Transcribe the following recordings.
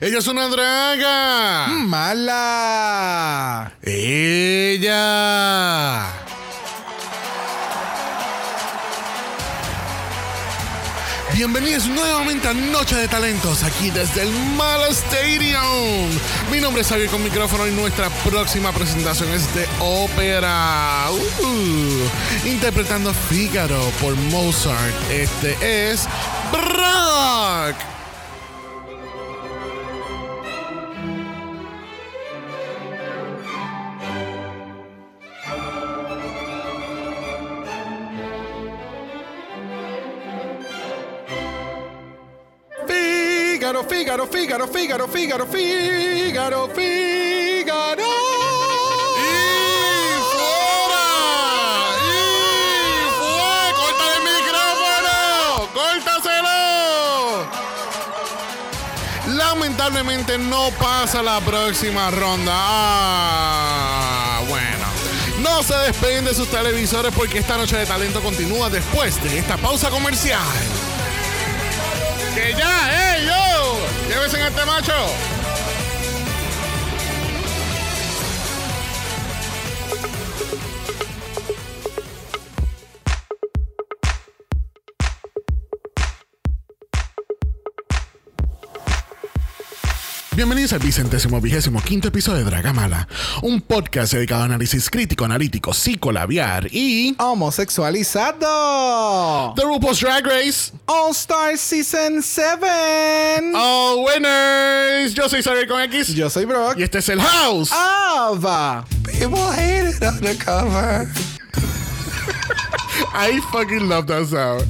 Ella es una draga. Mala. Ella. Bienvenidos nuevamente a Noche de Talentos, aquí desde el Mala Stadium. Mi nombre es Xavier con micrófono y nuestra próxima presentación es de ópera. Uh, interpretando Fígaro por Mozart. Este es Brock. Fígaro, Fígaro, Fígaro, Fígaro, Fígaro, Fígaro, Fígaro. ¡Y fuera! ¡Y fue! ¡Córtale el micrófono! ¡Córtaselo! Lamentablemente no pasa la próxima ronda. Ah, bueno. No se despeguen de sus televisores porque esta noche de talento continúa después de esta pausa comercial. ¡Que ya, eh, yo! ¡Llévese en este macho! Bienvenidos al vicentésimo vigésimo quinto episodio de Dragamala, un podcast dedicado a análisis crítico, analítico, psicolabiar y Homosexualizado. The RuPaul's Drag Race. All Star Season 7. All winners. Yo soy Xavier con X Yo soy Brock. y este es el House. Ava. People hate it undercover. I fucking love that sound.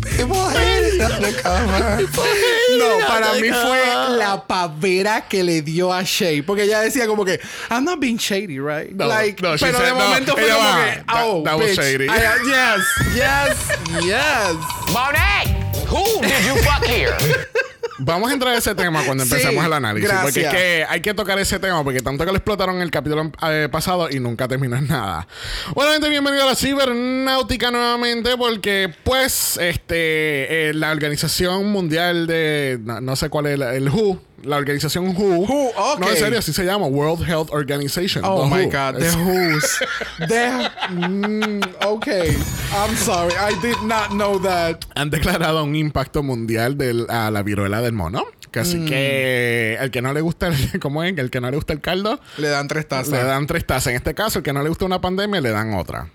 No, para mí fue la pavera que le dio a Shay. Porque ella decía como que, I'm not being shady, right? No, like, no, pero de said, no, momento fue ella como va, que, that- oh, that was bitch. shady. I- yes, yes, yes. Monet, who did you fuck here? Vamos a entrar a ese tema cuando Sí, empecemos el análisis. Porque es que hay que tocar ese tema porque tanto que lo explotaron en el capítulo eh, pasado y nunca terminó en nada. Bueno, gente, bienvenido a la cibernáutica nuevamente porque pues este eh, la organización mundial de no, no sé cuál es el WHO, la organización WHO. WHO. No, en serio, así se llama World Health Organization. Oh the my WHO. God, the Who's. the, mm, okay, I'm sorry, I did not know that. han declarado un impacto mundial de a la viruela del mono. Que Así que el que no le gusta, el, ¿cómo es? El que no le gusta el caldo, Le dan tres tazas. le dan tres tazas. En este caso, el que no le gusta una pandemia, le dan otra.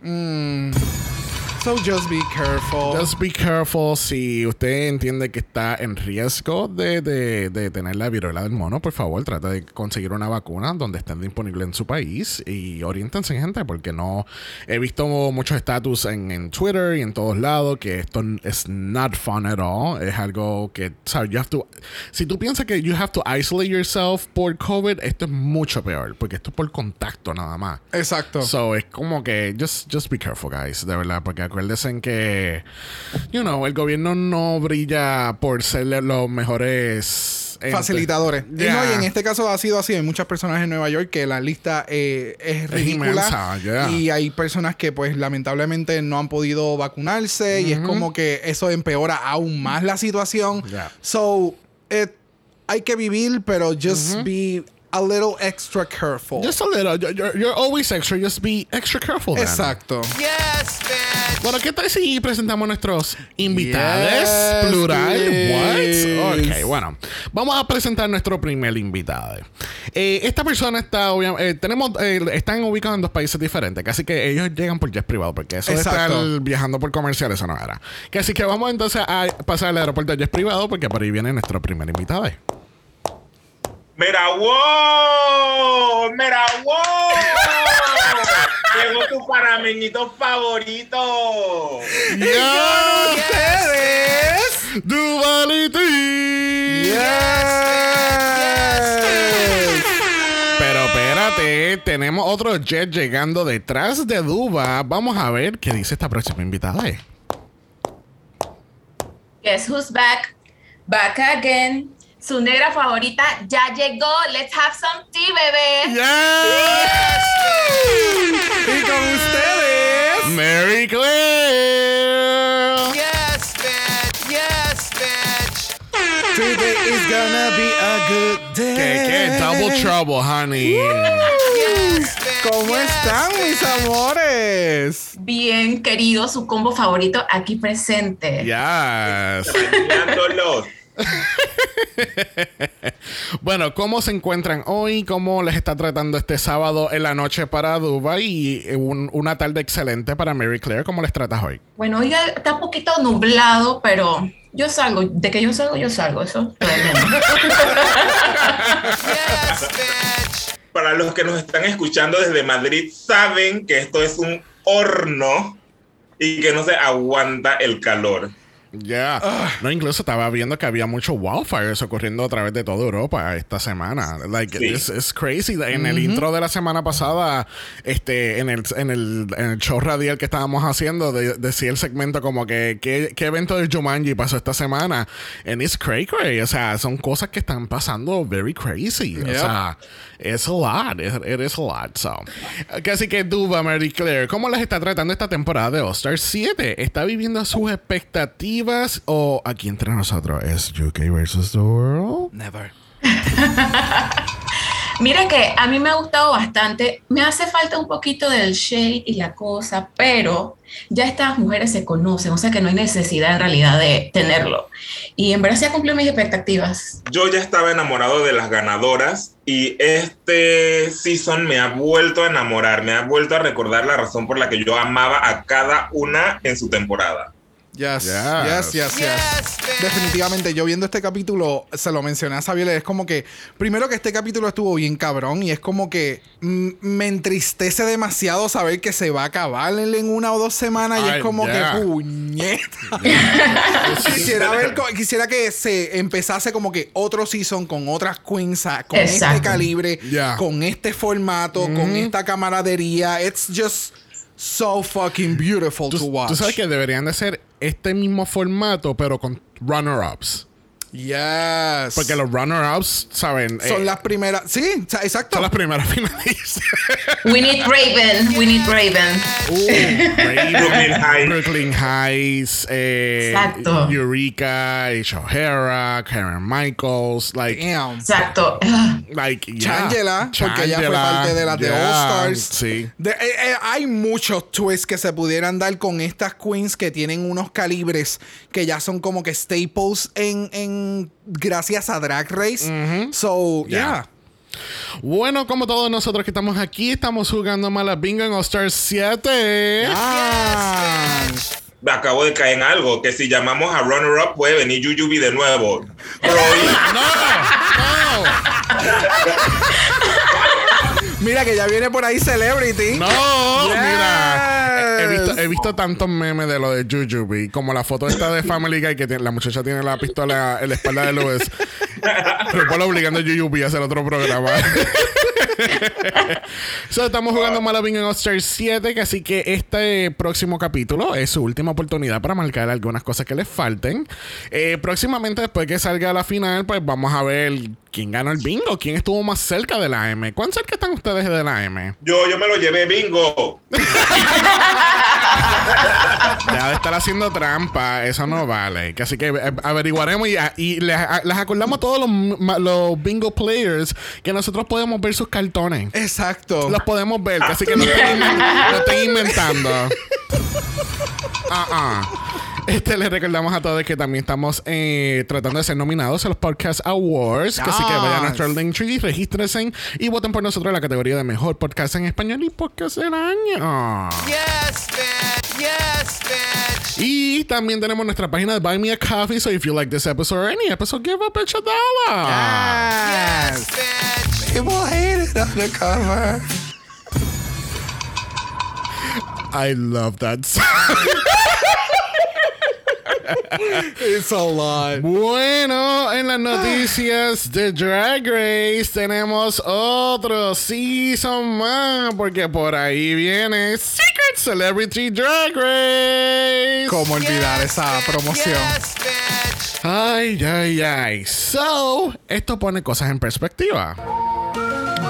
So just be careful. Just be careful. Si usted entiende que está en riesgo de, de- de tener la viruela del mono, por favor, trata de conseguir una vacuna donde estén disponible en su país y oriéntense, gente, porque no he visto muchos estatus en, en Twitter y en todos lados que esto es not fun at all. Es algo que, ¿sabes? You have to, si tú piensas que you have to isolate yourself por COVID, esto es mucho peor, porque esto es por contacto nada más. Exacto. So es como que just, just be careful, guys, de verdad, porque acuérdense en que, you know, el gobierno no brilla por ser los mejores. Facilitadores. Y no, y en este caso ha sido así. Hay muchas personas en Nueva York que la lista eh, es ridícula. inmensa, yeah. Y hay personas que, pues, lamentablemente no han podido vacunarse. Y es como que eso empeora aún más la situación. Yeah. So, eh, hay que vivir, pero just be a little extra careful. Just a little. You're, you're- always extra. Just be extra careful. then. Exacto. yes, bitch. Bueno, ¿qué tal si presentamos a nuestros invitados? Yes, Plural. please. What? Ok, bueno. Vamos a presentar nuestro primer invitado. Eh, esta persona está, obviamente, tenemos, eh, están ubicados en dos países diferentes, casi que ellos llegan por jet privado, porque eso de Exacto. estar viajando por comercial, eso no era. Que así que vamos entonces a pasar al aeropuerto de jet privado, porque por ahí viene nuestro primer invitado. Mira, wow, mira, wow. Llegó tu panameñito favorito. ¡Ya! ¡Ustedes! ¡Duvality! Yes. Pero espérate, tenemos otro jet llegando detrás de Duba. Vamos a ver qué dice esta próxima invitada. Guess who's back? Back again. Su negra favorita ya llegó. Let's have some tea, bebé. Yes! Y con ustedes. Mary Claire. Yes, bitch. Yes, bitch. Today is gonna be a good day. ¿Qué, qué? Double trouble, honey. ¿Cómo están, mis amores? Bien, querido, su combo favorito aquí presente. Yes. Bueno, ¿cómo se encuentran hoy? ¿Cómo les está tratando este sábado en la noche para Dubai? Y un- una tarde excelente para Mary Claire. ¿Cómo les tratas hoy? Bueno, hoy está un poquito nublado, pero yo salgo. De que yo salgo, yo salgo. Eso es tremendo. Para los que nos están escuchando desde Madrid, saben que esto es un horno y que no se aguanta el calor. Ya. No, incluso estaba viendo que había muchos wildfires ocurriendo a través de toda Europa esta semana. Like, Sí. it's, it's crazy. En el intro de la semana pasada, este, en el, en el, en el show radial que estábamos haciendo, de- decía el segmento como que ¿qué, qué evento de Jumanji pasó esta semana. And it's cray cray. O sea, son cosas que están pasando very crazy. O sea, it's a lot. It, it is a lot. So. Así que Duba, Mary Claire, ¿cómo les está tratando esta temporada de All-Star 7? ¿Está viviendo sus expectativas o aquí entre nosotros es UK versus the World? Never. Mira que a mí me ha gustado bastante. Me hace falta un poquito del shade y la cosa, pero ya estas mujeres se conocen, o sea que no hay necesidad en realidad de tenerlo. Y en verdad se ha cumplido mis expectativas. Yo ya estaba enamorado de las ganadoras y este season me ha vuelto a enamorar, me ha vuelto a recordar la razón por la que yo amaba a cada una en su temporada. Yes, Yes. yes, yes, yes. Definitivamente, yo viendo este capítulo, se lo mencioné a Xavier, es como que, primero que este capítulo estuvo bien cabrón y es como que mm, me entristece demasiado saber que se va a acabar en, en una o dos semanas y Ay, es como yeah. que puñeta. quisiera, ver, quisiera que se empezase como que otro season con otras queens, ah, con Exacto. este calibre, Yeah. con este formato, con esta camaradería. It's just so fucking beautiful to watch. tú sabes que deberían de ser este mismo formato, pero con runner-ups. Yes. Porque los runner-ups, ¿saben? son Eh, las primeras. Sí, exacto. son las primeras finalistas. We need Raven, we need Raven. Uh, Raven, Brooklyn Heights. Brooklyn Heights, eh, Exacto. Eureka, Aisha O'Hara, Karen Michaels, like, Damn. Exacto. Like yeah. Changela, porque ella fue Changela, parte de las de yeah, All Stars. Sí. De- eh, eh, hay muchos twists que se pudieran dar con estas queens que tienen unos calibres que ya son como que staples en, en gracias a Drag Race. So, Yeah. yeah. Bueno, como todos nosotros que estamos aquí, estamos jugando Mala Bingo en All Stars 7. Ah. Me acabo de caer en algo, que si llamamos a Runner Up puede venir Yuyubi de nuevo. Roy, No, Mira que ya viene por ahí Celebrity. no, Yes. mira. He visto, he visto tantos memes de lo de Jujubee, como la foto esta de Family Guy que tiene- la muchacha tiene la pistola en la espalda de Louis. RuPaul obligando a Jujubee a hacer otro programa. so, estamos jugando Malabing en All Stars 7, que así que este próximo capítulo es su última oportunidad para marcar algunas cosas que les falten. Eh, próximamente, después que salga la final, pues vamos a ver quién ganó el bingo, quién estuvo más cerca de la M. ¿Cuán cerca están ustedes de la M? yo, yo me lo llevé bingo. Ya de estar haciendo trampa, eso no vale. Así que eh, averiguaremos y, y les, les acordamos a todos los, bingo players que nosotros podemos ver sus cartones. Exacto. Los podemos ver, así que no estén, no estén inventando. Ah, ah. Este, les recordamos a todos que también estamos eh, tratando de ser nominados a los Podcast Awards. Que así que vayan a nuestro link tree, regístrense y voten por nosotros en la categoría de mejor podcast en español y podcast del año. Yes, bitch. Yes, bitch. Y también tenemos nuestra página de Buy Me a Coffee. So if you like this episode or any episode, give up a dollar. Yes, People hate it undercover. I love that song. It's a lot. Bueno, en las noticias de Drag Race tenemos otro season más, porque por ahí viene Secret Celebrity Drag Race. ¿Cómo olvidar esa promoción? Yes, bitch. Ay, ay, ay. So, esto pone cosas en perspectiva.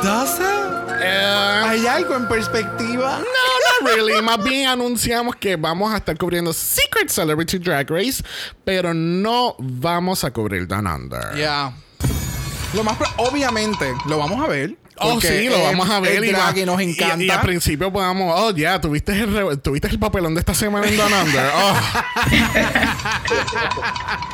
¿Does it? Eh, ¿Hay algo en perspectiva? No, not really. Más bien anunciamos que vamos a estar cubriendo Secret Celebrity Drag Race, pero no vamos a cubrir Down Under. Yeah. Lo más obviamente lo vamos a ver. Oh, sí, lo vamos a ver. y, va- y nos encanta. Y, al principio podamos, oh, ya, tuviste el, re- tuviste el papelón de esta semana en Down Under.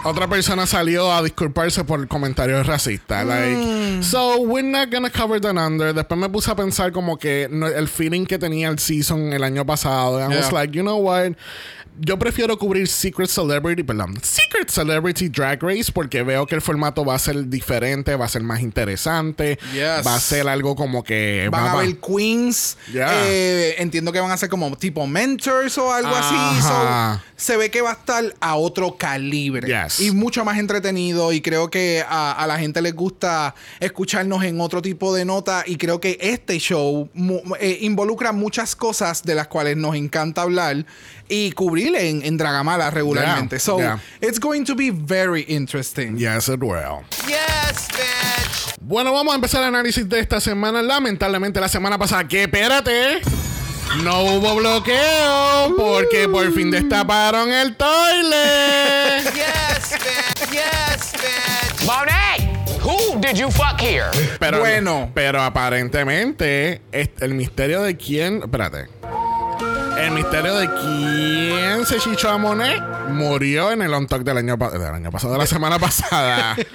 Oh. Otra persona salió a disculparse por comentarios racistas. Like, so we're not gonna cover Down Under. Después me puse a pensar como que el feeling que tenía el season el año pasado. And I was Yeah. like, you know what? Yo prefiero cubrir Secret Celebrity, perdón, Secret Celebrity Drag Race porque veo que el formato va a ser diferente, va a ser más interesante, Yes. va a ser algo como que Van va- a haber queens. Yeah. eh, entiendo que van a ser como tipo mentors o algo así. So, se ve que va a estar a otro calibre. Yes. Y mucho más entretenido. Y creo que a, a la gente les gusta escucharnos en otro tipo de nota. Y creo que este show mu- eh, involucra muchas cosas de las cuales nos encanta hablar y cubrir en, en Dragamala regularmente. Yeah, So, yeah. it's going to be very interesting. Yes, it will. Yes, bitch. Bueno, vamos a empezar el análisis de esta semana. Lamentablemente, la semana pasada, que espérate, no hubo bloqueo porque por fin destaparon el toilet. Yes, bitch. Yes, bitch. Monet, who did you fuck here? Pero, Bueno. pero aparentemente, el misterio de quién. Espérate. El misterio de quién se chichó a Monet murió en el on talk del año, pa- del año pasado, de la semana pasada.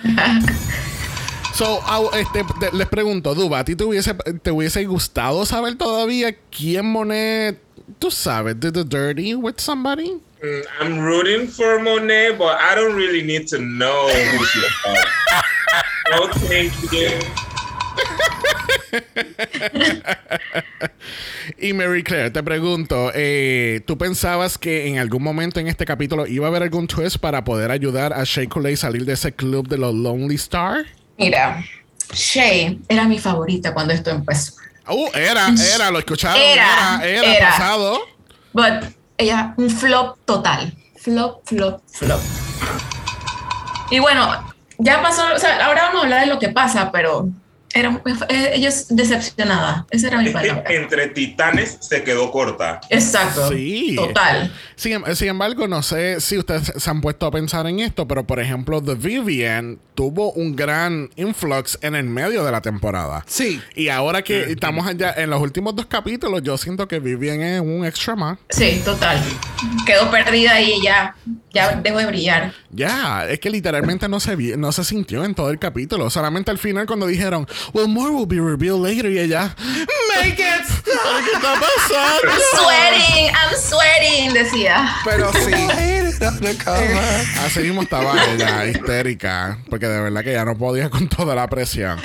So, este, te- les pregunto, Duba, ¿a ti te hubiese, te hubiese gustado saber todavía quién Monet, tú sabes, did the dirty with somebody? Mm, I'm rooting for Monet, but I don't really need to know who she is. no, thank you. Y Mary Claire, te pregunto, eh, ¿tú pensabas que en algún momento en este capítulo iba a haber algún twist para poder ayudar a Shea Coulee a salir de ese club de los Lonely Star? Mira, Shay era mi favorita cuando esto empezó. Uh, era, era, lo escucharon, Era, era, era, era. pasado. But ella, un flop total. Flop, flop, flop. Y bueno, ya pasó, o sea, ahora vamos a hablar de lo que pasa, pero era, eh, ella es decepcionada. Esa era mi palabra. entre titanes se quedó corta. Exacto. Sí. Total. Sin, em- sin embargo, no sé si ustedes se han puesto a pensar en esto, pero por ejemplo, The Vivian tuvo un gran influx en el medio de la temporada. Sí. Y ahora que estamos allá en los últimos dos capítulos, yo siento que Vivian es un extra más. Sí, total. Quedó perdida y ya, ya dejó de brillar. Ya, es que literalmente no se vi- no se sintió en todo el capítulo. Solamente al final cuando dijeron, well, more will be revealed later y ella, make it stop. ¿Qué está pasando? I'm sweating, I'm sweating, decía. Pero sí. Undercover. Así mismo estaba ella, histérica, porque de verdad que ya no podía con toda la presión.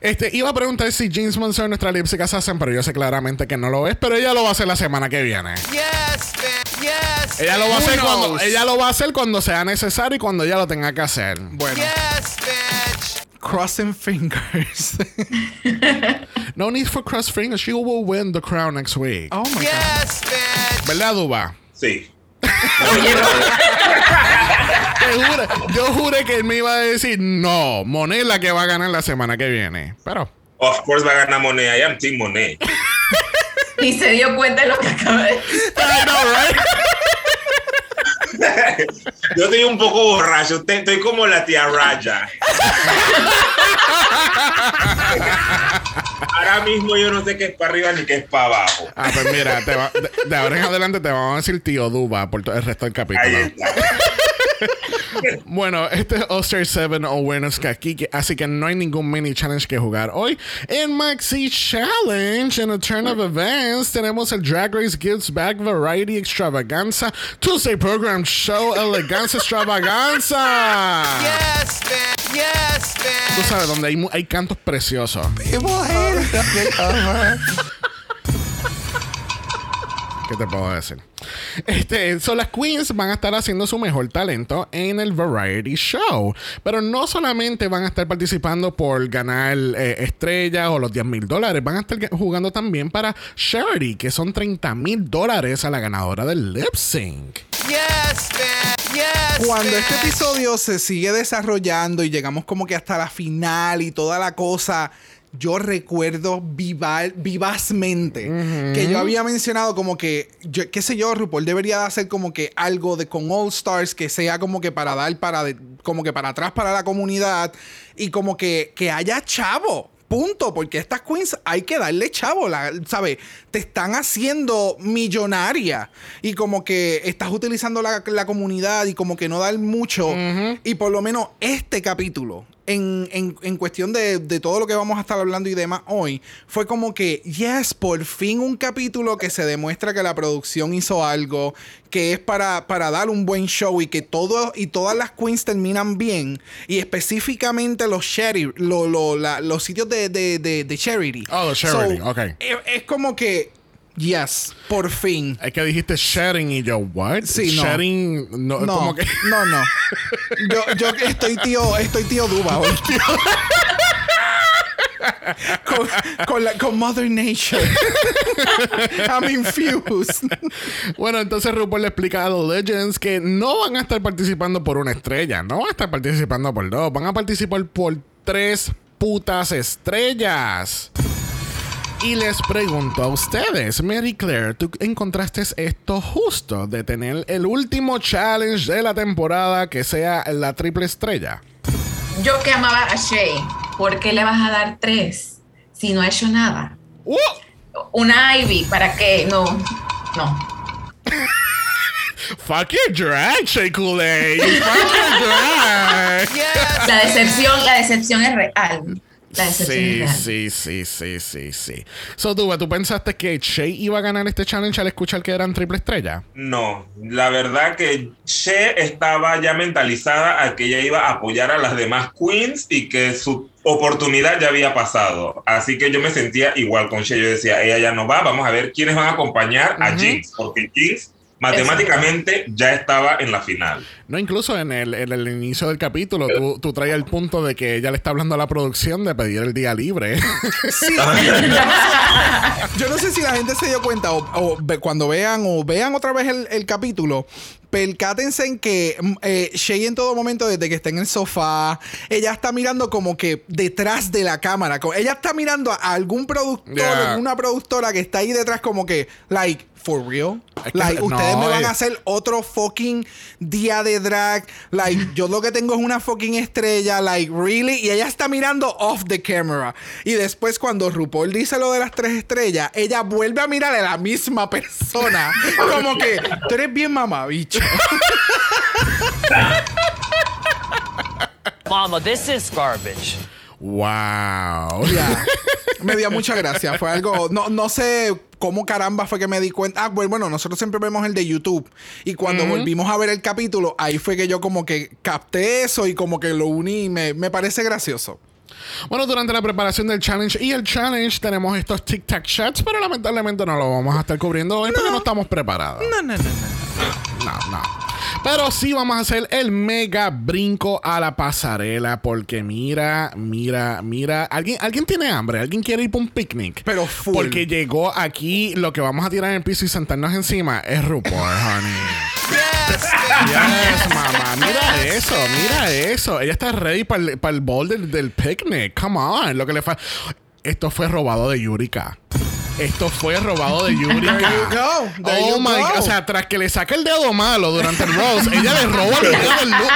Este, iba a preguntar si James Monson es nuestra lipstick assassin, pero yo sé claramente que no lo es, pero ella lo va a hacer la semana que viene. Yes. Yes. Ella lo va a hacer Who cuando knows? ella lo va a hacer cuando sea necesario y cuando ella lo tenga que hacer. Bueno, Yes. Crossing fingers. No need for cross fingers, she will win the crown next week. oh my god. Yes, bitch. ¿Verdad, Duba? Sí. Yo juré que él me iba a decir, no, Monet la que va a ganar la semana que viene. Pero, Of course va a ganar Monet. I am Team Monet. Ni se dio cuenta de lo que acaba de I know, right? Yo estoy un poco borracho. Estoy como la tía Raya. Ahora mismo yo no sé qué es para arriba ni qué es para abajo. Ah, pues mira, te va- de, de ahora en adelante te vamos a decir tío Duba por todo el resto del Ahí capítulo. está. Bueno, este es All-Star 7 Awareness que aquí, que- así que no hay ningún mini challenge que jugar hoy. En Maxi Challenge, en a Turn of Events, tenemos el Drag Race Gives Back Variety Extravaganza, Tuesday Program Show Eleganza Extravaganza. Yes, bitch. Yes, Tú bitch. sabes, donde hay, hay cantos preciosos. People hate. ¿Qué te puedo decir? Este, so las queens van a estar haciendo su mejor talento en el Variety Show. Pero no solamente van a estar participando por ganar eh, estrellas o los 10 mil dólares, van a estar ga- jugando también para Charity, que son 30 mil dólares a la ganadora del lip sync. Yes, bitch. Yes, Cuando este episodio se sigue desarrollando y llegamos como que hasta la final y toda la cosa, yo recuerdo viva- vivazmente que yo había mencionado como que, yo, qué sé yo, RuPaul debería de hacer como que algo de con All Stars que sea como que para dar para, de- como que para atrás para la comunidad y como que, que haya chavo. Punto, porque estas queens hay que darle chavo, la- ¿sabes? Te están haciendo millonaria y como que estás utilizando la, la comunidad y como que no dar mucho. Y por lo menos este capítulo, en, en- en cuestión de, de todo lo que vamos a estar hablando y demás hoy, fue como que, yes, por fin un capítulo que se demuestra que la producción hizo algo, que es para, para dar un buen show y que todo, y todas las queens terminan bien, y específicamente los charity, lo- lo- la- los sitios de, de, de- charity. Oh, los charity, So, ok. Es, es como que, yes, por fin. Es que dijiste sharing y yo, what? Sí, no. Sharing, no, No, como que. no, no. Yo, yo estoy tío, estoy tío Duba hoy. con, con, la- con Mother Nature. I'm infused. Bueno, entonces RuPaul le explica a The Legends que no van a estar participando por una estrella, no van a estar participando por dos, van a participar por tres putas estrellas. Y les pregunto a ustedes, Mary Claire, ¿tú encontraste esto justo de tener el último challenge de la temporada que sea la triple estrella? Yo que amaba a Shay, ¿por qué le vas a dar tres si no ha hecho nada? ¡Uh! Una Ivy, ¿para qué? No, no. Fuck your drag, Shea Kool-Aid. Fuck your drag. Yes, La decepción, la decepción es real. La Sí, sí, sí, sí, sí, sí. So, Duba, ¿tú pensaste que Shea iba a ganar este challenge al escuchar que eran triple estrella? No, la verdad que She estaba ya mentalizada a que ella iba a apoyar a las demás queens y que su oportunidad ya había pasado. Así que yo me sentía igual con She. Yo decía, ella ya no va, vamos a ver quiénes van a acompañar a Jinx, porque Jinx matemáticamente ya estaba en la final. No, incluso en el, en el inicio del capítulo, tú, tú traías el punto de que ella le está hablando a la producción de pedir el día libre. Sí. Yo no sé si la gente se dio cuenta o, cuando vean o vean otra vez el, el capítulo. Percátense en que mm, eh, Shay en todo momento, desde que está en el sofá, ella está mirando como que detrás de la cámara. Ella está mirando a algún productor, Yeah. una productora que está ahí detrás como que, like, for real. Es que- like, no, ustedes me van eh. a hacer otro fucking día de drag. Like, yo lo que tengo es una fucking estrella. Like, really? Y ella está mirando off the camera. Y después, cuando RuPaul dice lo de las tres estrellas, ella vuelve a mirar a la misma persona. Como que, tú eres bien mamabicho. Mama, this is garbage. wow. Me dio mucha gracia. Fue algo. No, no sé cómo caramba fue que me di cuenta. Ah, bueno, bueno, nosotros siempre vemos el de YouTube. Y cuando volvimos a ver el capítulo, ahí fue que yo como que capté eso y como que lo uní. y Me, me parece gracioso. Bueno, durante la preparación del challenge y el challenge tenemos estos Tic Tac shots, pero lamentablemente no lo vamos a estar cubriendo hoy porque no estamos preparados. No, no, no, no. No, no. Pero sí vamos a hacer el mega brinco a la pasarela porque mira, mira, mira. ¿Alguien, ¿alguien tiene hambre? ¿Alguien quiere ir para un picnic? Pero full. Porque llegó aquí, lo que vamos a tirar en el piso y sentarnos encima es RuPaul, honey. yes, Yes, mamá. Mira eso, mira eso. Ella está ready para el, para el bowl del, del picnic. Come on. Lo que le fa- Esto fue robado de Yurika. Esto fue robado de Yurika. There you go. There oh you my go. God. O sea, tras que le saca el dedo malo durante el Rose, ella le roba el dedo del look.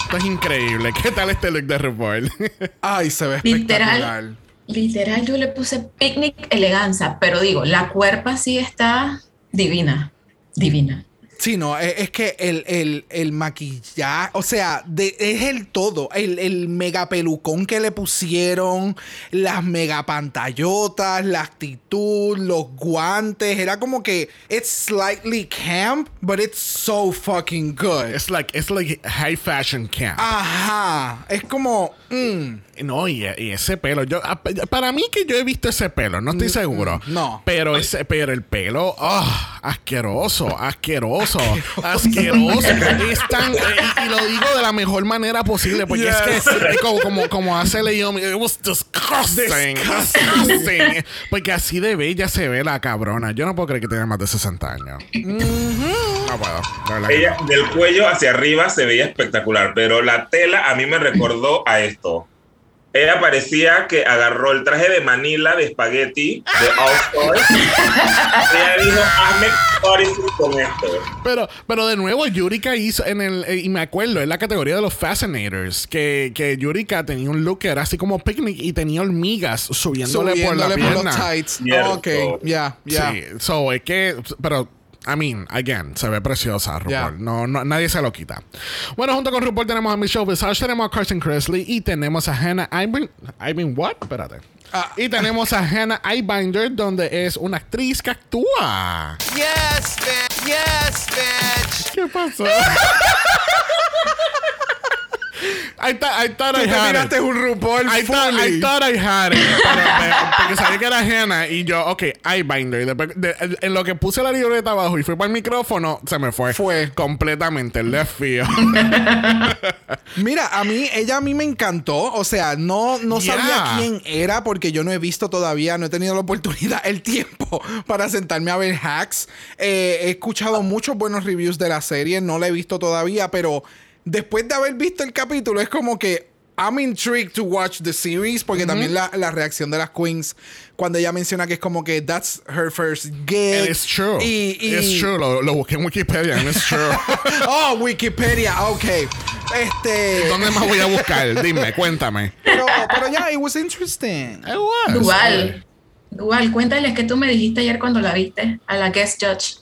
Esto es increíble. ¿Qué tal este look de RuPaul? Ay, se ve espectacular. Literal, literal, yo le puse picnic eleganza, pero digo, la cuerpa sí está divina, divina. Sí, no, e- es, que el, el, el maquillaje, o sea, de- es el todo, el, el mega pelucón que le pusieron, las mega pantallotas, la actitud, los guantes, era como que it's slightly camp, but it's so fucking good. it's like, it's like high fashion camp. Ajá, es como, mm, No, y, y ese pelo, yo ah, para mí que yo he visto ese pelo, no estoy seguro. no. Pero ese, pero el pelo, ah, asqueroso, asqueroso, asqueroso. es tan, eh, y, lo digo de la mejor manera posible, porque es que es como, como, como hace León, it was disgusting, disgusting. Porque así de bella se ve la cabrona. Yo no puedo creer que tenga más de 60 años. No puedo. Ella no. del cuello hacia arriba se veía espectacular, pero la tela a mí me recordó a esto. Ella parecía que agarró el traje de Manila de espagueti de All Stars. ella dijo, hazme con esto. Pero, pero de nuevo, Yurika hizo en el. eh, y me acuerdo, en la categoría de los Fascinators, que, que Yurika tenía un look que era así como picnic y tenía hormigas subiéndole, por la Subiéndole por los pierna. tights. Cierto. Ok, ya, ya. Sí, so es que. Pero. I mean, again, se ve preciosa RuPaul. Yeah. No, no, nadie se lo quita. Bueno, junto con RuPaul tenemos a Michelle Visage, tenemos a Carson Kressley y tenemos a Hannah Ivan. Ivan, what? Espérate. Ah. Y tenemos a Hannah Eyebinder, donde es una actriz que actúa. Yes, bitch. Yes, bitch. ¿Qué pasó? I, thought- I thought I te had it. un RuPaul I thought, I thought I had it. Pero porque sabía que era Hannah y yo, ok, Eyebinder. Y después, de- en lo que puse la libreta abajo y fui para el micrófono, se me fue. Fue. Completamente el field. Mira, a mí, ella a mí me encantó. O sea, no, no Yeah. sabía quién era porque yo no he visto todavía, no he tenido la oportunidad, el tiempo para sentarme a ver hacks. Eh, he escuchado muchos buenos reviews de la serie, no la he visto todavía, pero después de haber visto el capítulo es como que I'm intrigued to watch the series porque también la, la reacción de las queens cuando ella menciona que es como que that's her first gig. It's true. Y, y- It's true. Lo, lo busqué en Wikipedia and it's true. oh, Wikipedia, ok. Este. ¿Dónde más voy a buscar? Dime, cuéntame. Pero, pero ya, it was interesting. It was. Dual. Dual, cuéntales que tú me dijiste ayer cuando la viste a la guest judge.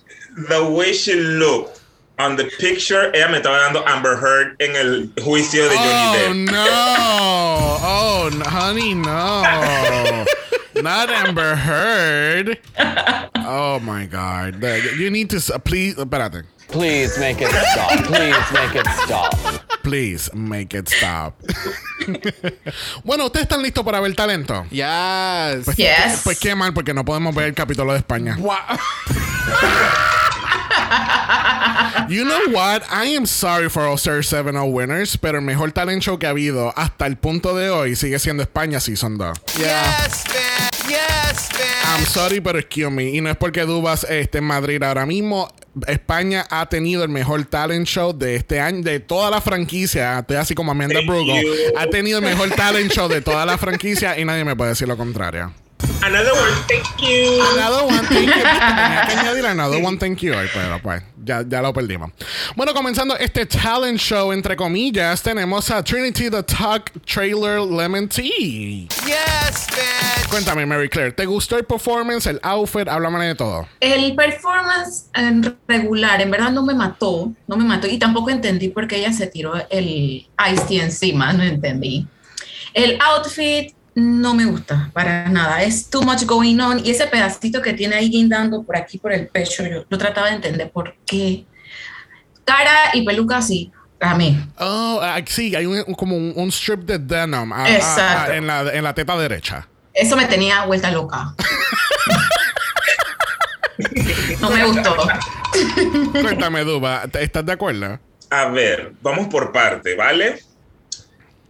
The way she looked on the picture, ella me estaba dando Amber Heard en el juicio de Oh Johnny Depp. no! Oh, no, honey, no! Not Amber Heard. Oh my God! You need to s- please. Espérate. Please make it stop. Please make it stop. Please make it stop. bueno, ¿ustedes están listos para ver talento? Yes. Pues, Yes. pues qué mal, porque no podemos ver el capítulo de España. Wow. You know what? I am sorry for All Star 7 winners, pero el mejor talent show que ha habido hasta el punto de hoy sigue siendo España Season 2. Yeah. Yes, bitch. Yes, I'm bitch. sorry, pero excuse me. Y no es porque Dubas esté en Madrid ahora mismo. España ha tenido el mejor talent show de este año, de toda la franquicia. Estoy así como Amanda Brugo. Ha tenido el mejor talent show de toda la franquicia y nadie me puede decir lo contrario. Another one, thank you. Another one, thank you. Tenía que añadir another one, thank you. Ay, Pero pues, ya, ya lo perdimos. Bueno, comenzando este talent show, entre comillas, tenemos a Trinity the Talk Trailer Lemon Tea. Yes, bitch. Cuéntame, Mary Claire, ¿te gustó el performance, el outfit? Háblame de todo. El performance eh, regular, en verdad no me mató, no me mató y tampoco entendí por qué ella se tiró el Ice Tea encima, no entendí. El outfit no me gusta para nada, es too much going on y ese pedacito que tiene ahí guindando por aquí por el pecho, yo lo trataba de entender por qué. Cara y peluca sí, a mí. Oh, ah, sí, hay un, como un, un strip de denim ah, ah, en, la, en la teta derecha. Eso me tenía vuelta loca. no me gustó. Cuéntame, Duba, ¿te- ¿estás de acuerdo? A ver, vamos por parte, ¿vale?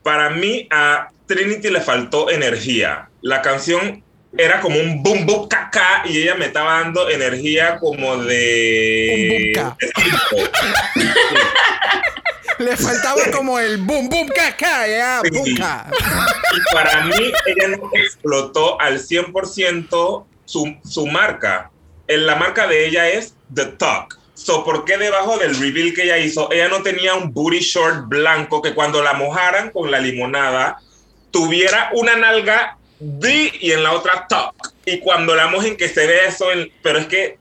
Para mí a Trinity le faltó energía. La canción era como un boom boom caca y ella me estaba dando energía como de... Boom, boom. Le faltaba como el boom, boom, caca, ya, Sí. boom, ca. Y para mí ella no explotó al 100% su, su marca. En la marca de ella es The Talk. So, ¿Por qué debajo del reveal que ella hizo, ella no tenía un booty short blanco que cuando la mojaran con la limonada tuviera una nalga D y en la otra Talk? Y cuando la mojen que se ve eso, en- pero es que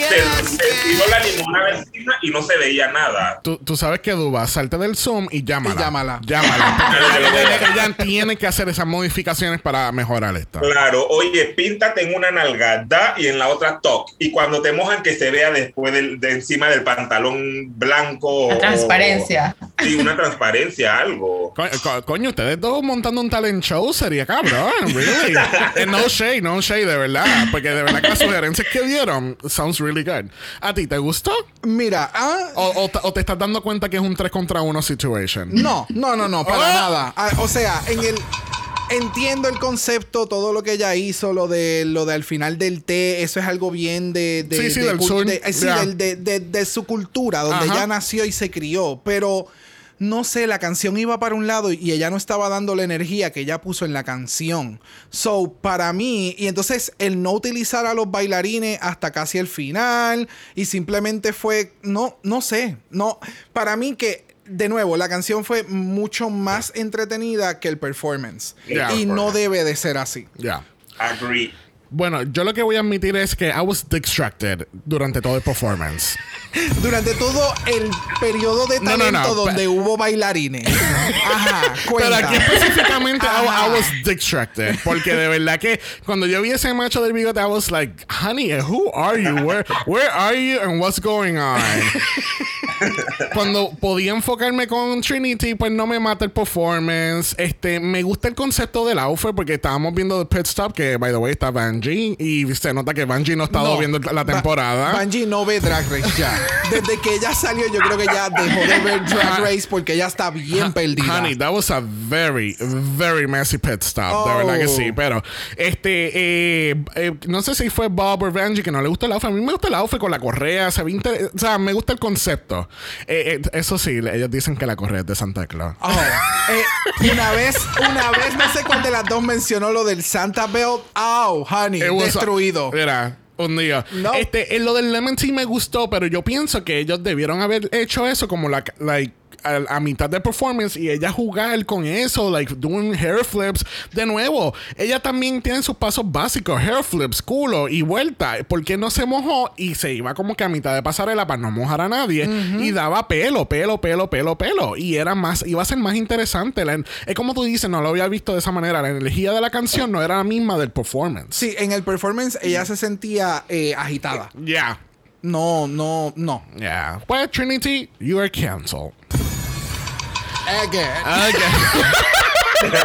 se, Yes, se tiró la limonada encima y no se veía nada. Tú, tú sabes que Duba, salte del Zoom y llámala. Y llámala. Llámala. Ella, tiene que hacer esas modificaciones para mejorar esto. Claro, oye, píntate en una nalgada y en la otra top. Y cuando te mojan, que se vea después del- de encima del pantalón blanco. La o- transparencia. Sí, una transparencia, algo. Co- co- coño, ustedes dos montando un talent show sería cabrón, really. Eh, no shade, no shade, de verdad. Porque de verdad que las sugerencias que dieron sounds really good. ¿A ti te gustó? Mira, ah, ¿O, o te- o te estás dando cuenta que es un 3 contra 1 situation? no, no, no, no, para Oh. nada. Ah, o sea, en el entiendo el concepto, todo lo que ella hizo, lo de lo de al final del té, eso es algo bien de, de- Sí, sí, de del cul- sur, de- eh, sí, ya. del- de, de- de su cultura, donde Ajá. ella nació y se crió, pero no sé, la canción iba para un lado y ella no estaba dando la energía que ella puso en la canción. So, para mí, y entonces el no utilizar a los bailarines hasta casi el final y simplemente fue, no, no sé, no, para mí que de nuevo, la canción fue mucho más entretenida que el performance. Yeah, y no debe de ser así. Ya. Agree. Bueno, yo lo que voy a admitir es que I was distracted durante todo el performance. Durante todo el periodo de No, no, talento no, donde hubo bailarines. Ajá, Pero cuenta. aquí específicamente I. I was distracted. Porque de verdad que cuando yo vi ese macho del bigote, I was like, honey, who are you? Where, where are you? And what's going on? cuando podía enfocarme con Trinity, pues no me mata el performance. Este, me gusta el concepto del outfit porque estábamos viendo el pit stop, que by the way está Bungie, y se nota que Bungie no ha estado No, viendo la Ba- temporada. Bungie no ve Drag Race ya. Desde que ella salió, yo creo que ya dejó de ver Drag Race porque ella está bien perdida. Honey, that was a very, very messy pit stop. De Oh. verdad que sí. Pero, este, eh, eh, no sé si fue Bob o Benji que no le gusta el outfit. A mí me gusta el outfit con la correa. Se ve o sea, me gusta el concepto. Eh, eh, eso sí, ellos dicen que la correa es de Santa Claus. Oh, eh, una vez, una vez, no sé cuál de las dos mencionó lo del Santa Belt. Oh, It destruido. Mira, un día. No. Este, en lo del Lemon Tea me gustó, pero yo pienso que ellos debieron haber hecho eso como la, like, a, a mitad de performance y ella jugar con eso, like doing hair flips. De nuevo, ella también tiene sus pasos básicos, hair flips, culo y vuelta. porque no se mojó y se iba como que a mitad de pasarela para no mojar a nadie y daba pelo, pelo, pelo, pelo, pelo y era más, iba a ser más interesante. La- es como tú dices, no lo había visto de esa manera. La energía de la canción no era la misma del performance. Sí, en el performance ella se sentía eh, agitada. Yeah. No, no, no. Yeah. Well, Trinity, you are canceled. Again. Okay.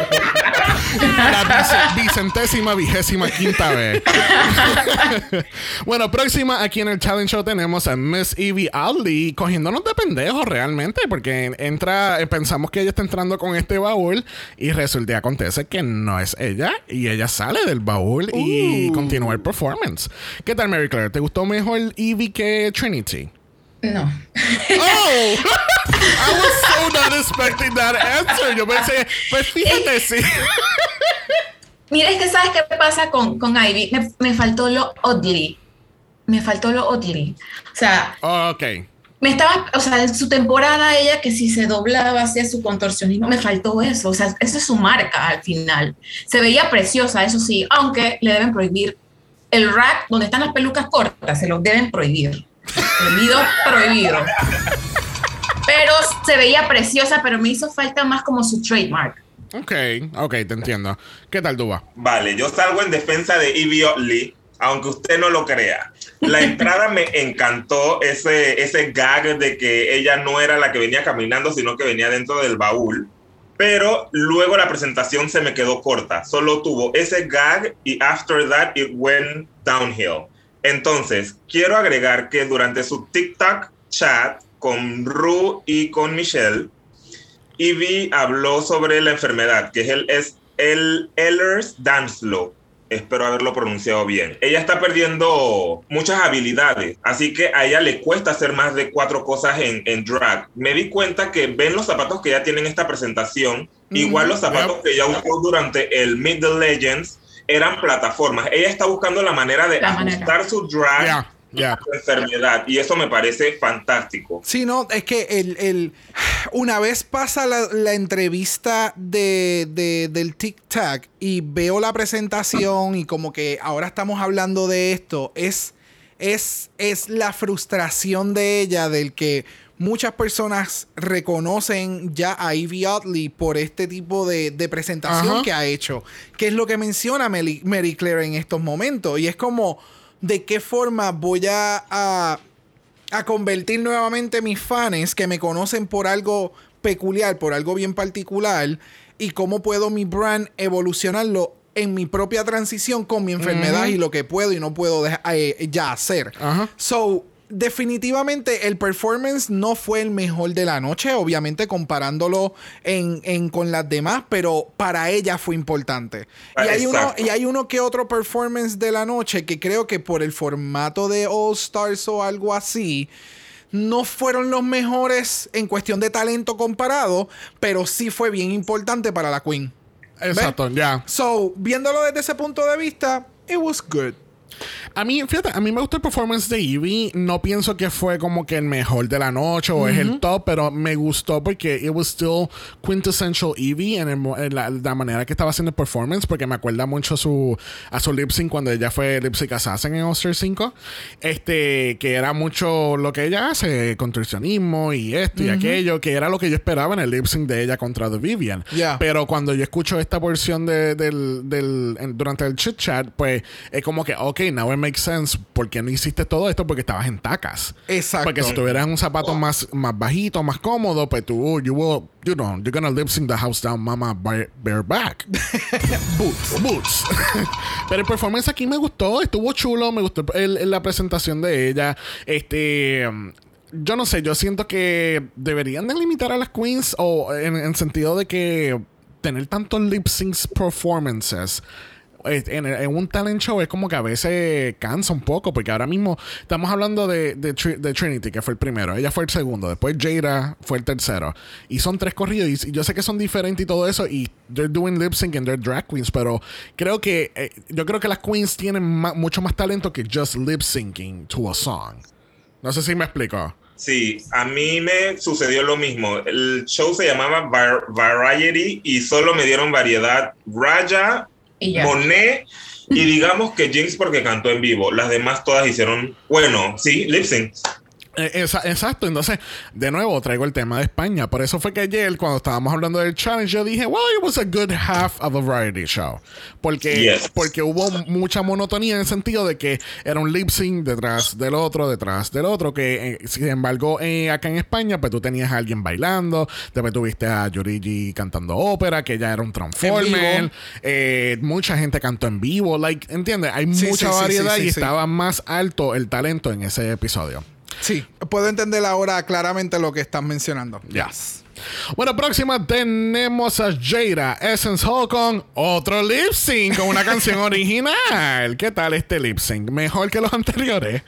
La vice- vicentésima, vigésima quinta vez. bueno, próxima aquí en el Challenge Show tenemos a Miss Evie Oddly cogiéndonos de pendejos realmente, porque entra, eh, pensamos que ella está entrando con este baúl y resulta y acontece que no es ella y ella sale del baúl y continúa el performance. ¿Qué tal, Mary Claire? ¿Te gustó mejor Evie que Trinity? No. Oh, I was so not expecting that answer. Yo pensé, pues fíjate, sí. Mira, es que sabes qué pasa con, con Ivy. Me, me faltó lo oddly. Me faltó lo oddly. O sea, Oh, ok. me estaba, o sea, en su temporada ella que si se doblaba hacía su contorsionismo, me faltó eso. O sea, esa es su marca al final. Se veía preciosa, eso sí, aunque le deben prohibir el rack donde están las pelucas cortas, se lo deben prohibir. Prohibido, prohibido. Pero se veía preciosa, pero me hizo falta más como su trademark. Ok, ok, te entiendo. ¿Qué tal, Duba? Vale, yo salgo en defensa de Evie Oddly, aunque usted no lo crea. La entrada me encantó, ese, ese gag de que ella no era la que venía caminando, sino que venía dentro del baúl. Pero luego la presentación se me quedó corta. Solo tuvo ese gag y after that it went downhill. Entonces, quiero agregar que durante su TikTok chat con Ru y con Michelle, Ivy habló sobre la enfermedad, que es el, es el Ehlers-Danlos. Espero haberlo pronunciado bien. Ella está perdiendo muchas habilidades, así que a ella le cuesta hacer más de cuatro cosas en, en drag. Me di cuenta que ven los zapatos que ya tienen esta presentación, igual los zapatos Yep. que ella usó durante el the Legends eran plataformas. Ella está buscando la manera de La manera. ajustar su drag a su enfermedad y eso me parece fantástico. Sí, no, es que el, el- una vez pasa la, la entrevista de, de- del Tic Tac y veo la presentación y como que ahora estamos hablando de esto, es, es, es la frustración de ella del que muchas personas reconocen ya a Ivy Oddly por este tipo de, de presentación Ajá. que ha hecho, que es lo que menciona Mary, Mary Claire en estos momentos. Y es como, ¿de qué forma voy a- a a convertir nuevamente mis fans que me conocen por algo peculiar, por algo bien particular, y cómo puedo mi brand evolucionarlo en mi propia transición con mi enfermedad y lo que puedo y no puedo eh, ya hacer. Ajá. So, definitivamente el performance no fue el mejor de la noche, obviamente comparándolo en, en- con las demás, pero para ella fue importante. Ah, Y hay, uno, y hay uno que otro performance de la noche que creo que por el formato de All Stars o algo así, no fueron los mejores en cuestión de talento comparado, pero sí fue bien importante para la Queen. Exacto, ya. So, viéndolo desde ese punto de vista, it was good. A mí, fíjate, a mí me gustó el performance de Evie. No pienso que fue como que el mejor de la noche o es el top, pero me gustó porque it was still quintessential Evie en, el en la, la manera que estaba haciendo el performance, porque me acuerda mucho a su, a su lip sync cuando ella fue lip sync assassin en Star 5. Este, que era mucho lo que ella hace, contorsionismo y esto y aquello, que era lo que yo esperaba en el lip sync de ella contra The Vivian. Yeah. Pero cuando yo escucho esta porción de, del, del- durante el chit chat, pues es como que, ok, now it makes sense. ¿Por qué no hiciste todo esto? Porque estabas en tacas. Exacto. Porque si tuvieras un zapato más, más bajito, más cómodo, pues tú, you will, you know, you're gonna lip sync the house down, mama, bare- bareback. Boots. Boots. Pero el performance aquí me gustó, estuvo chulo, me gustó el- el- la presentación de ella. Este. Yo no sé, yo siento que deberían de limitar a las queens o en el sentido de que tener tantos lip syncs performances en, un talent show es como que a veces cansa un poco, porque ahora mismo estamos hablando de, de, Tri- de Trinity, que fue el primero, ella fue el segundo, después Jada fue el tercero, y son tres corridos, y, yo sé que son diferentes y todo eso, y they're doing lip sync and they're drag queens, pero creo que eh, yo creo que las queens tienen mucho más talento que just lip syncing to a song. No sé si me explico. Sí, a mí me sucedió lo mismo. El show se llamaba Var- Variety y solo me dieron variedad Raya, Y. Monet y digamos que Jinx porque cantó en vivo. Las demás todas hicieron, bueno, sí, lip sync. Eh, esa- exacto, entonces, de nuevo traigo el tema de España. Por eso fue que ayer, cuando estábamos hablando del challenge, yo dije, well, it was a good half of a variety show. Porque, Yes. porque hubo mucha monotonía en el sentido de que era un lip sync detrás del otro, detrás del otro. Que, eh, sin embargo, eh, acá en España, pues tú tenías a alguien bailando, después tuviste a Yorigi cantando ópera, que ya era un transformer. eh, mucha gente cantó en vivo, like, ¿entiendes? Hay Sí, mucha sí, sí, variedad sí, sí, y sí. estaba más alto el talento en ese episodio. Sí, puedo entender ahora claramente lo que están mencionando. Ya. Bueno, próxima tenemos a Jada Essence Hall con otro lip sync con una canción original. ¿Qué tal este lip sync? ¿Mejor que los anteriores?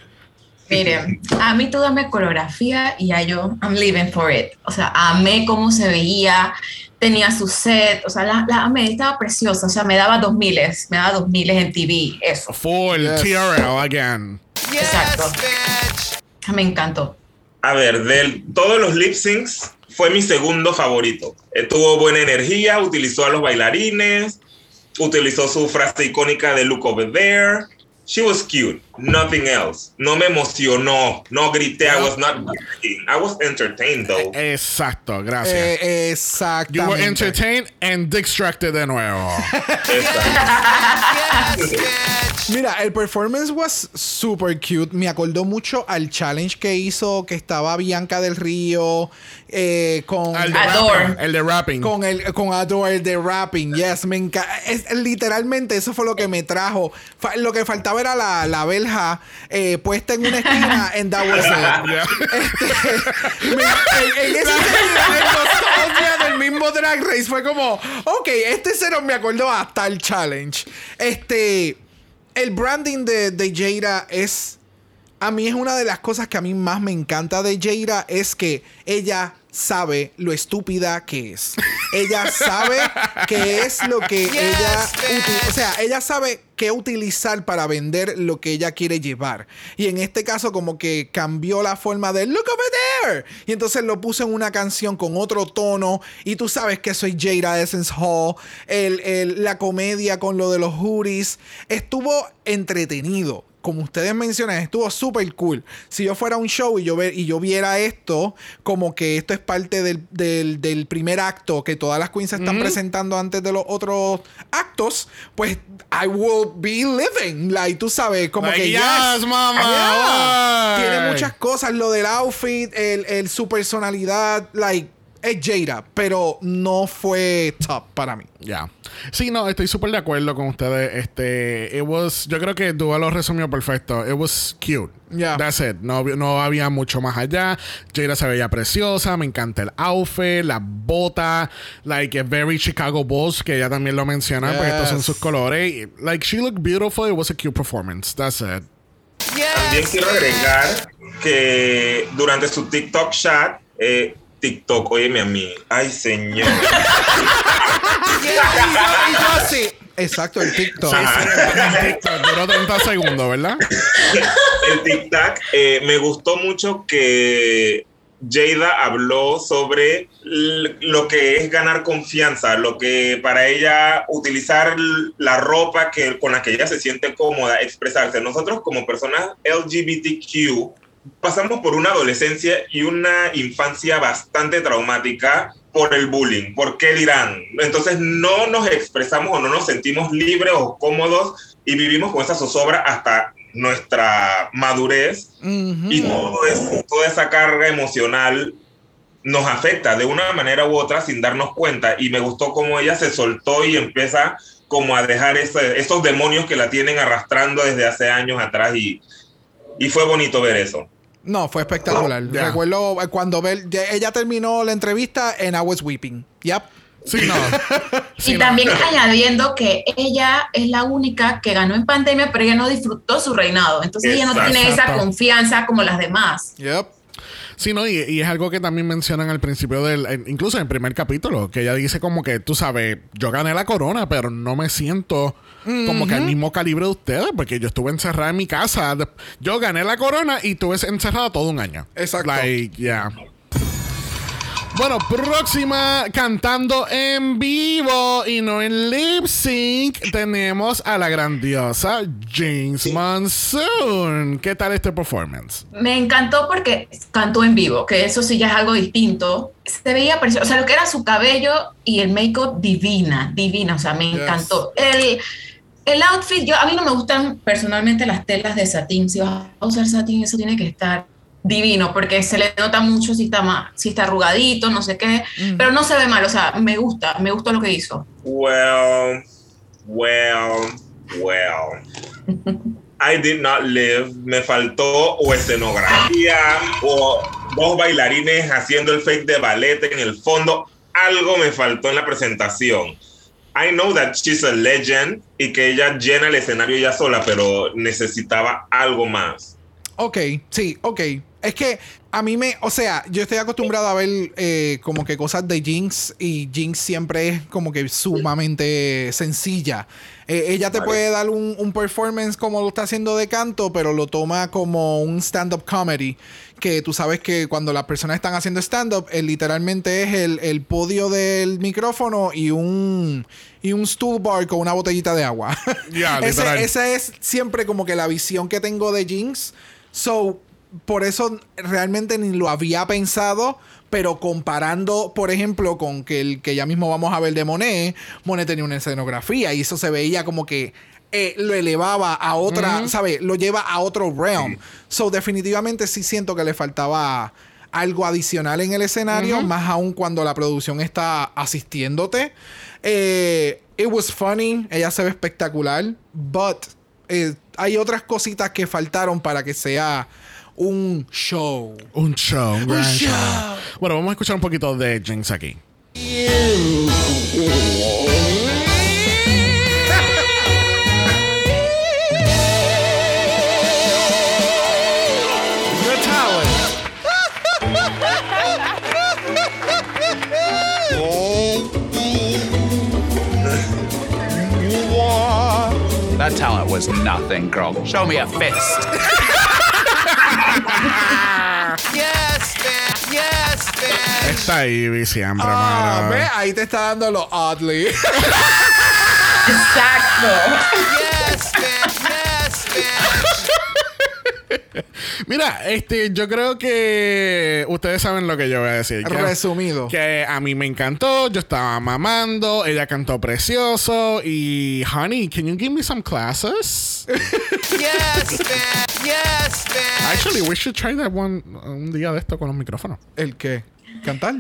Miren, a mí tú dame coreografía y ya yo, I'm living for it. O sea, amé cómo se veía, tenía su set, o sea, la, la amé, estaba preciosa, o sea, me daba dos miles, me daba dos miles en TV, eso. Full Yes. TRL again. Yes, Exacto. bitch. Me encantó. A ver, de todos los lip syncs fue mi segundo favorito. Eh, tuvo buena energía, utilizó a los bailarines, utilizó su frase icónica de look over there. She was cute, nothing else. No me emocionó, no grité, I was not crying. I was entertained though. Exacto, gracias. Eh, you exactamente. were entertained and distracted de nuevo. Yes. Mira, el performance was super cute. Me acordó mucho al challenge que hizo, que estaba Bianca del Río eh, con, El de Adore. rapping, El de rapping. con el con Adore el de rapping. Yes, me encanta. Literalmente eso fue lo que me trajo. Fa- lo que faltaba era la, la eh, puesta en una esquina en. Yeah. Este, en, en ese sentido, en nostalgia del mismo Drag Race fue como, ok, este cero me acordó hasta el challenge. Este, el branding de, de Jada es, a mí es una de las cosas que a mí más me encanta de Jada es que ella sabe lo estúpida que es. Ella sabe qué es lo que ella, o sea, ella sabe qué utilizar para vender lo que ella quiere llevar. Y en este caso como que cambió la forma de look over there. Y entonces lo puso en una canción con otro tono. Y tú sabes que soy Jada Essence Hall. El, el- la comedia con lo de los hoodies. Estuvo entretenido. Como ustedes mencionan, estuvo súper cool. Si yo fuera a un show y yo, ver, y yo viera esto, como que esto es parte del, del- del primer acto que todas las queens están presentando antes de los otros actos, pues I will be living. Like, tú sabes, como Like, que yes, yes, mama, yeah. Tiene muchas cosas, lo del outfit, el, el- su personalidad, like, es Jada, pero no fue top para mí. Ya. Sí, no, estoy súper de acuerdo con ustedes. Este, it was, yo creo que Dua lo resumió perfecto. It was cute. Yeah. That's it. No, no había mucho más allá. Jada se veía preciosa. Me encanta el outfit, la bota. Like, a very Chicago Bulls, que ella también lo menciona, porque estos son Yes. sus colores. Like, she looked beautiful. It was a cute performance. That's it. También quiero agregar que durante su TikTok chat, eh, TikTok, óyeme a mí, ay señor. Y yo así. Exacto, el TikTok. TikTok duró 30 segundos, ¿verdad? el tic-tac, eh, me gustó mucho que Jada habló sobre lo que es ganar confianza, lo que para ella utilizar la ropa que, con la que ella se siente cómoda, expresarse. Nosotros como personas LGBTQ pasamos por una adolescencia y una infancia bastante traumática por el bullying, por qué dirán. Entonces no nos expresamos o no nos sentimos libres o cómodos y vivimos con esa zozobra hasta nuestra madurez Ujú. y todo eso, toda esa carga emocional nos afecta de una manera u otra sin darnos cuenta y me gustó cómo ella se soltó y empieza como a dejar ese- esos demonios que la tienen arrastrando desde hace años atrás y, y fue bonito ver eso. No, fue espectacular. Ya. Recuerdo eh, cuando ya- ella terminó la entrevista en I Was Weeping. Yep. Sí, no. Sí, y no. también añadiendo que ella es la única que ganó en pandemia, pero ella no disfrutó su reinado. Entonces ella no tiene esa confianza como las demás. Yep. Sí, no, y, y es algo que también mencionan al principio del, en- incluso en el primer capítulo, que ella dice como que, tú sabes, yo gané la corona, pero no me siento como que al mismo calibre de ustedes, porque yo estuve encerrada en mi casa. Yo gané la corona y estuve encerrada todo un año. Exacto. Like, yeah. Bueno, próxima cantando en vivo y no en lip sync tenemos a la grandiosa James Monsoon. ¿Qué tal este performance? Me encantó porque cantó en vivo, que eso sí ya es algo distinto. Se veía precioso. O sea, lo que era su cabello y el make-up divina, divina. O sea, me Yes. encantó. El, el outfit, yo, a mí no me gustan personalmente las telas de satín. Si vas a usar satín, eso tiene que estar divino porque se le nota mucho si está más, si está arrugadito, no sé qué, pero no se ve mal, o sea, me gusta, me gustó lo que hizo. Well, well, well. I did not live. Me faltó o escenografía o dos bailarines haciendo el fake de ballet en el fondo. Algo me faltó en la presentación. I know that she's a legend y que ella llena el escenario ella sola, pero necesitaba algo más. Ok, sí, ok. Es que a mí me, o sea, yo estoy acostumbrado a ver eh, como que cosas de Jinx y Jinx siempre es como que sumamente sencilla. Eh, ella te Vale. puede dar un, un performance como lo está haciendo de canto, pero lo toma como un stand-up comedy. Que tú sabes que cuando las personas están haciendo stand-up, eh, literalmente es el, el podio del micrófono y un, y un stool bar con una botellita de agua. Ese- esa es siempre como que la visión que tengo de Jinx. So, por eso realmente ni lo había pensado. Pero comparando, por ejemplo, con que el que ya mismo vamos a ver de Monet, Monet tenía una escenografía y eso se veía como que eh, lo elevaba a otra, ¿sabes? Lo lleva a otro realm. So, definitivamente sí siento que le faltaba algo adicional en el escenario, más aún cuando la producción está asistiéndote. Eh, it was funny, ella se ve espectacular, but eh, hay otras cositas que faltaron para que sea un show. Un show, un gran show. show. Bueno, vamos a escuchar un poquito de Jinx aquí. That talent was nothing, girl. Show me a fist. Está siempre, Ah, mano. ve, ahí te está dando lo oddly. Exacto. Yes, bitch. Yes, bitch. Mira, este, yo creo que ustedes saben lo que yo voy a decir. Que, Resumido. que a mí me encantó, yo estaba mamando, ella cantó precioso y honey, can you give me some classes? Yes, bitch. Yes, bitch. Actually, we should try that one un día de esto con los micrófonos. ¿El qué? ¿Cantar?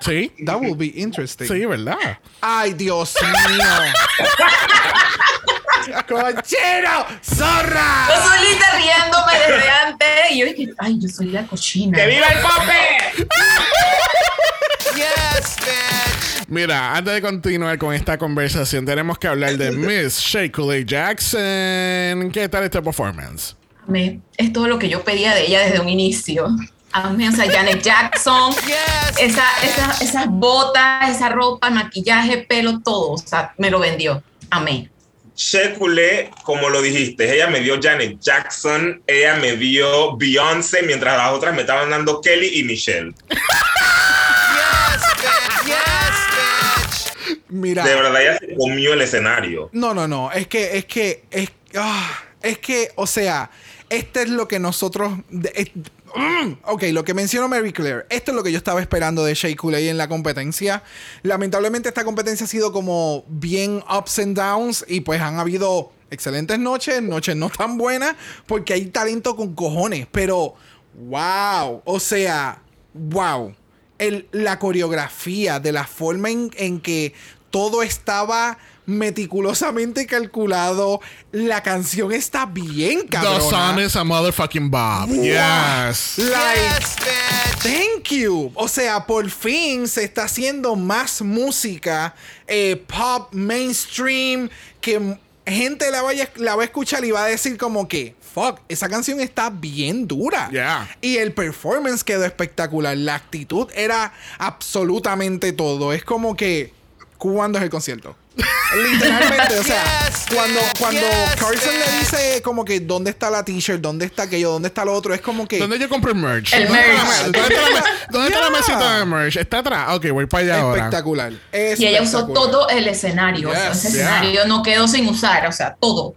Sí. That will be interesting. Sí, ¿verdad? Ay, Dios mío. ¡Cochino! ¡Zorra! Yo solita riéndome desde antes y yo dije, ay, yo soy la cochina. ¡Que viva el pope! Yes, bitch. Mira, antes de continuar con esta conversación, tenemos que hablar de Miss Coulee Jackson. ¿Qué tal este performance? amé. Es todo lo que yo pedía de ella desde un inicio. Amé, o sea, Janet Jackson, esa, esa- esas botas, esa ropa, maquillaje, pelo, todo. O sea, me lo vendió. Amé. She culé, como lo dijiste, ella me dio Janet Jackson, ella me dio Beyoncé, mientras las otras me estaban dando Kelly y Michelle. Yes, bitch. Yes, bitch. Mira. De verdad, ella se comió el escenario. No, no, no. Es que, es que, es, ah, es que, o sea, este es lo que nosotros. es- mm, ok, lo que mencionó Mary Claire. Esto es lo que yo estaba esperando de Shea Coulee en la competencia. Lamentablemente, esta competencia ha sido como bien ups and downs. Y pues han habido excelentes noches, noches no tan buenas, porque hay talento con cojones. Pero, wow. O sea, wow la coreografía, de la forma en que todo estaba meticulosamente calculado. La canción está bien, The sun cabrona. is a motherfucking Bob. Yes. Like, Yes, bitch. thank you. O sea, por fin se está haciendo más música eh, pop, mainstream, que gente la, vaya, la va a escuchar y va a decir como que, fuck, esa canción está bien dura. Yeah. Y el performance quedó espectacular. La actitud era absolutamente todo. Es como que, ¿cuándo es el concierto? Literalmente, o sea, Yes, cuando, cuando Yes, Carson le dice como que dónde está la t-shirt, dónde está aquello, dónde está lo otro, es como que... ¿Dónde yo compré el merch? El ¿Dónde está la merch. me- ¿Dónde está la, dónde está la Yeah. mesita de merch? ¿Está atrás? Ok, voy para allá ahora. Espectacular. Y ella usó Espectacular. todo el escenario. o sea, Yes, ese yeah. escenario no quedó sin usar, o sea, todo.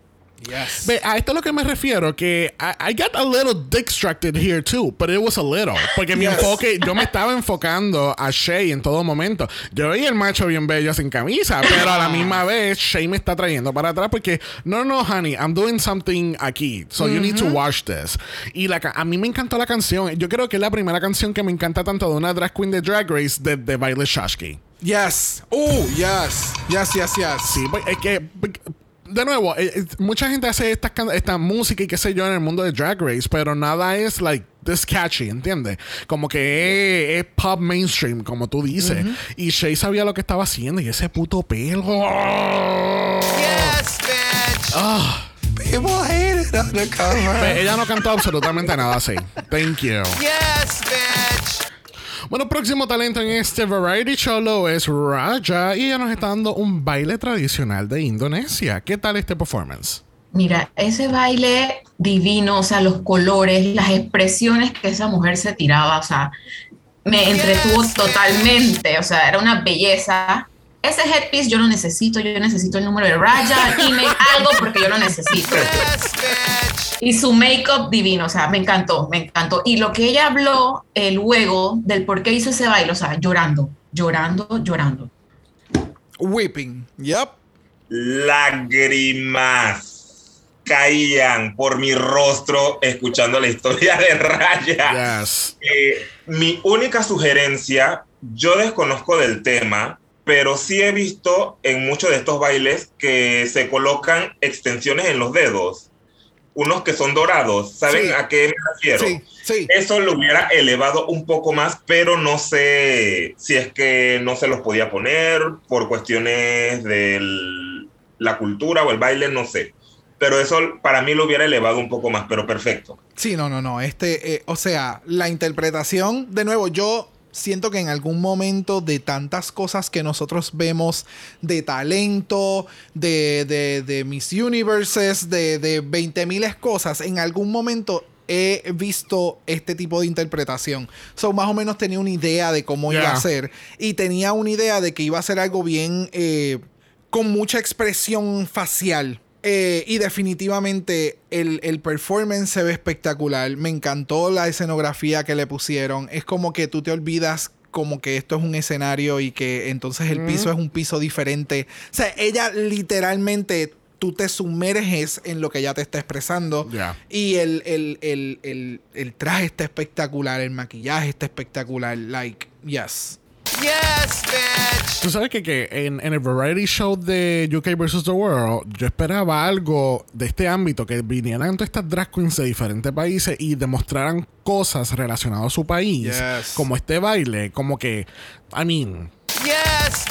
Yes. Ve, a esto es lo que me refiero, que I, I got a little distracted here too, but it was a little. Porque mi Yes. enfoque, yo me estaba enfocando a Shay en todo momento. Yo veía el macho bien bello sin camisa, pero a la misma vez Shay me está trayendo para atrás porque, no, no, honey, I'm doing something aquí, so you need to watch this. Y la, a mí me encantó la canción. Yo creo que es la primera canción que me encanta tanto de una drag queen de Drag Race de, de Baile Shashki. Yes. Oh, yes. Yes, yes, yes. Sí, pues, es que, de nuevo, eh, eh, mucha gente hace esta, can- esta música y qué sé yo en el mundo de Drag Race, pero nada es like this catchy, ¿entiendes? Como que es, es pop mainstream, como tú dices. Y Shay sabía lo que estaba haciendo y ese puto pelo. Yes, bitch. People hate it undercover. Pues, ella no cantó absolutamente nada así. Thank you. Yes, bitch. Bueno, próximo talento en este variety show lo es Raja y ella nos está dando un baile tradicional de Indonesia. ¿Qué tal este performance? Mira, ese baile divino, o sea, los colores, las expresiones que esa mujer se tiraba, o sea, me entretuvo totalmente, o sea, era una belleza. Ese headpiece yo lo necesito, yo necesito el número de Raya, dime algo porque yo lo necesito. Yes. Y su make-up divino, o sea, me encantó, me encantó. Y lo que ella habló eh, luego del por qué hizo ese baile, o sea, llorando, llorando, llorando. Whipping. Yep. Lágrimas caían por mi rostro escuchando la historia de Raya. Yes. Eh, mi única sugerencia, yo desconozco del tema, pero sí he visto en muchos de estos bailes que se colocan extensiones en los dedos, unos que son dorados. ¿Saben Sí. a qué me refiero? Sí, sí. Eso lo hubiera elevado un poco más, pero no sé si es que no se los podía poner por cuestiones de la cultura o el baile, no sé. Pero eso para mí lo hubiera elevado un poco más, pero perfecto. Sí, no, no, no. Este, eh, o sea, la interpretación, de nuevo, yo siento que en algún momento de tantas cosas que nosotros vemos de talento, de, de, de Miss Universes, de, de 20 miles cosas, en algún momento he visto este tipo de interpretación. So, más o menos tenía una idea de cómo iba a ser. Y tenía una idea de que iba a ser algo bien. eh, con mucha expresión facial. Eh, y definitivamente el, el performance se ve espectacular. Me encantó la escenografía que le pusieron. Es como que tú te olvidas como que esto es un escenario y que entonces el piso es un piso diferente. O sea, ella literalmente tú te sumerges en lo que ella te está expresando. Ya. Y el, el, el, el, el traje está espectacular, el maquillaje está espectacular. Like, yes. Yes, bitch. Tú sabes que, que en, en el variety show de UK vs. The World, yo esperaba algo de este ámbito, que vinieran todas estas drag queens de diferentes países y demostraran cosas relacionadas a su país, Yes. como este baile, como que, I mean, Yes.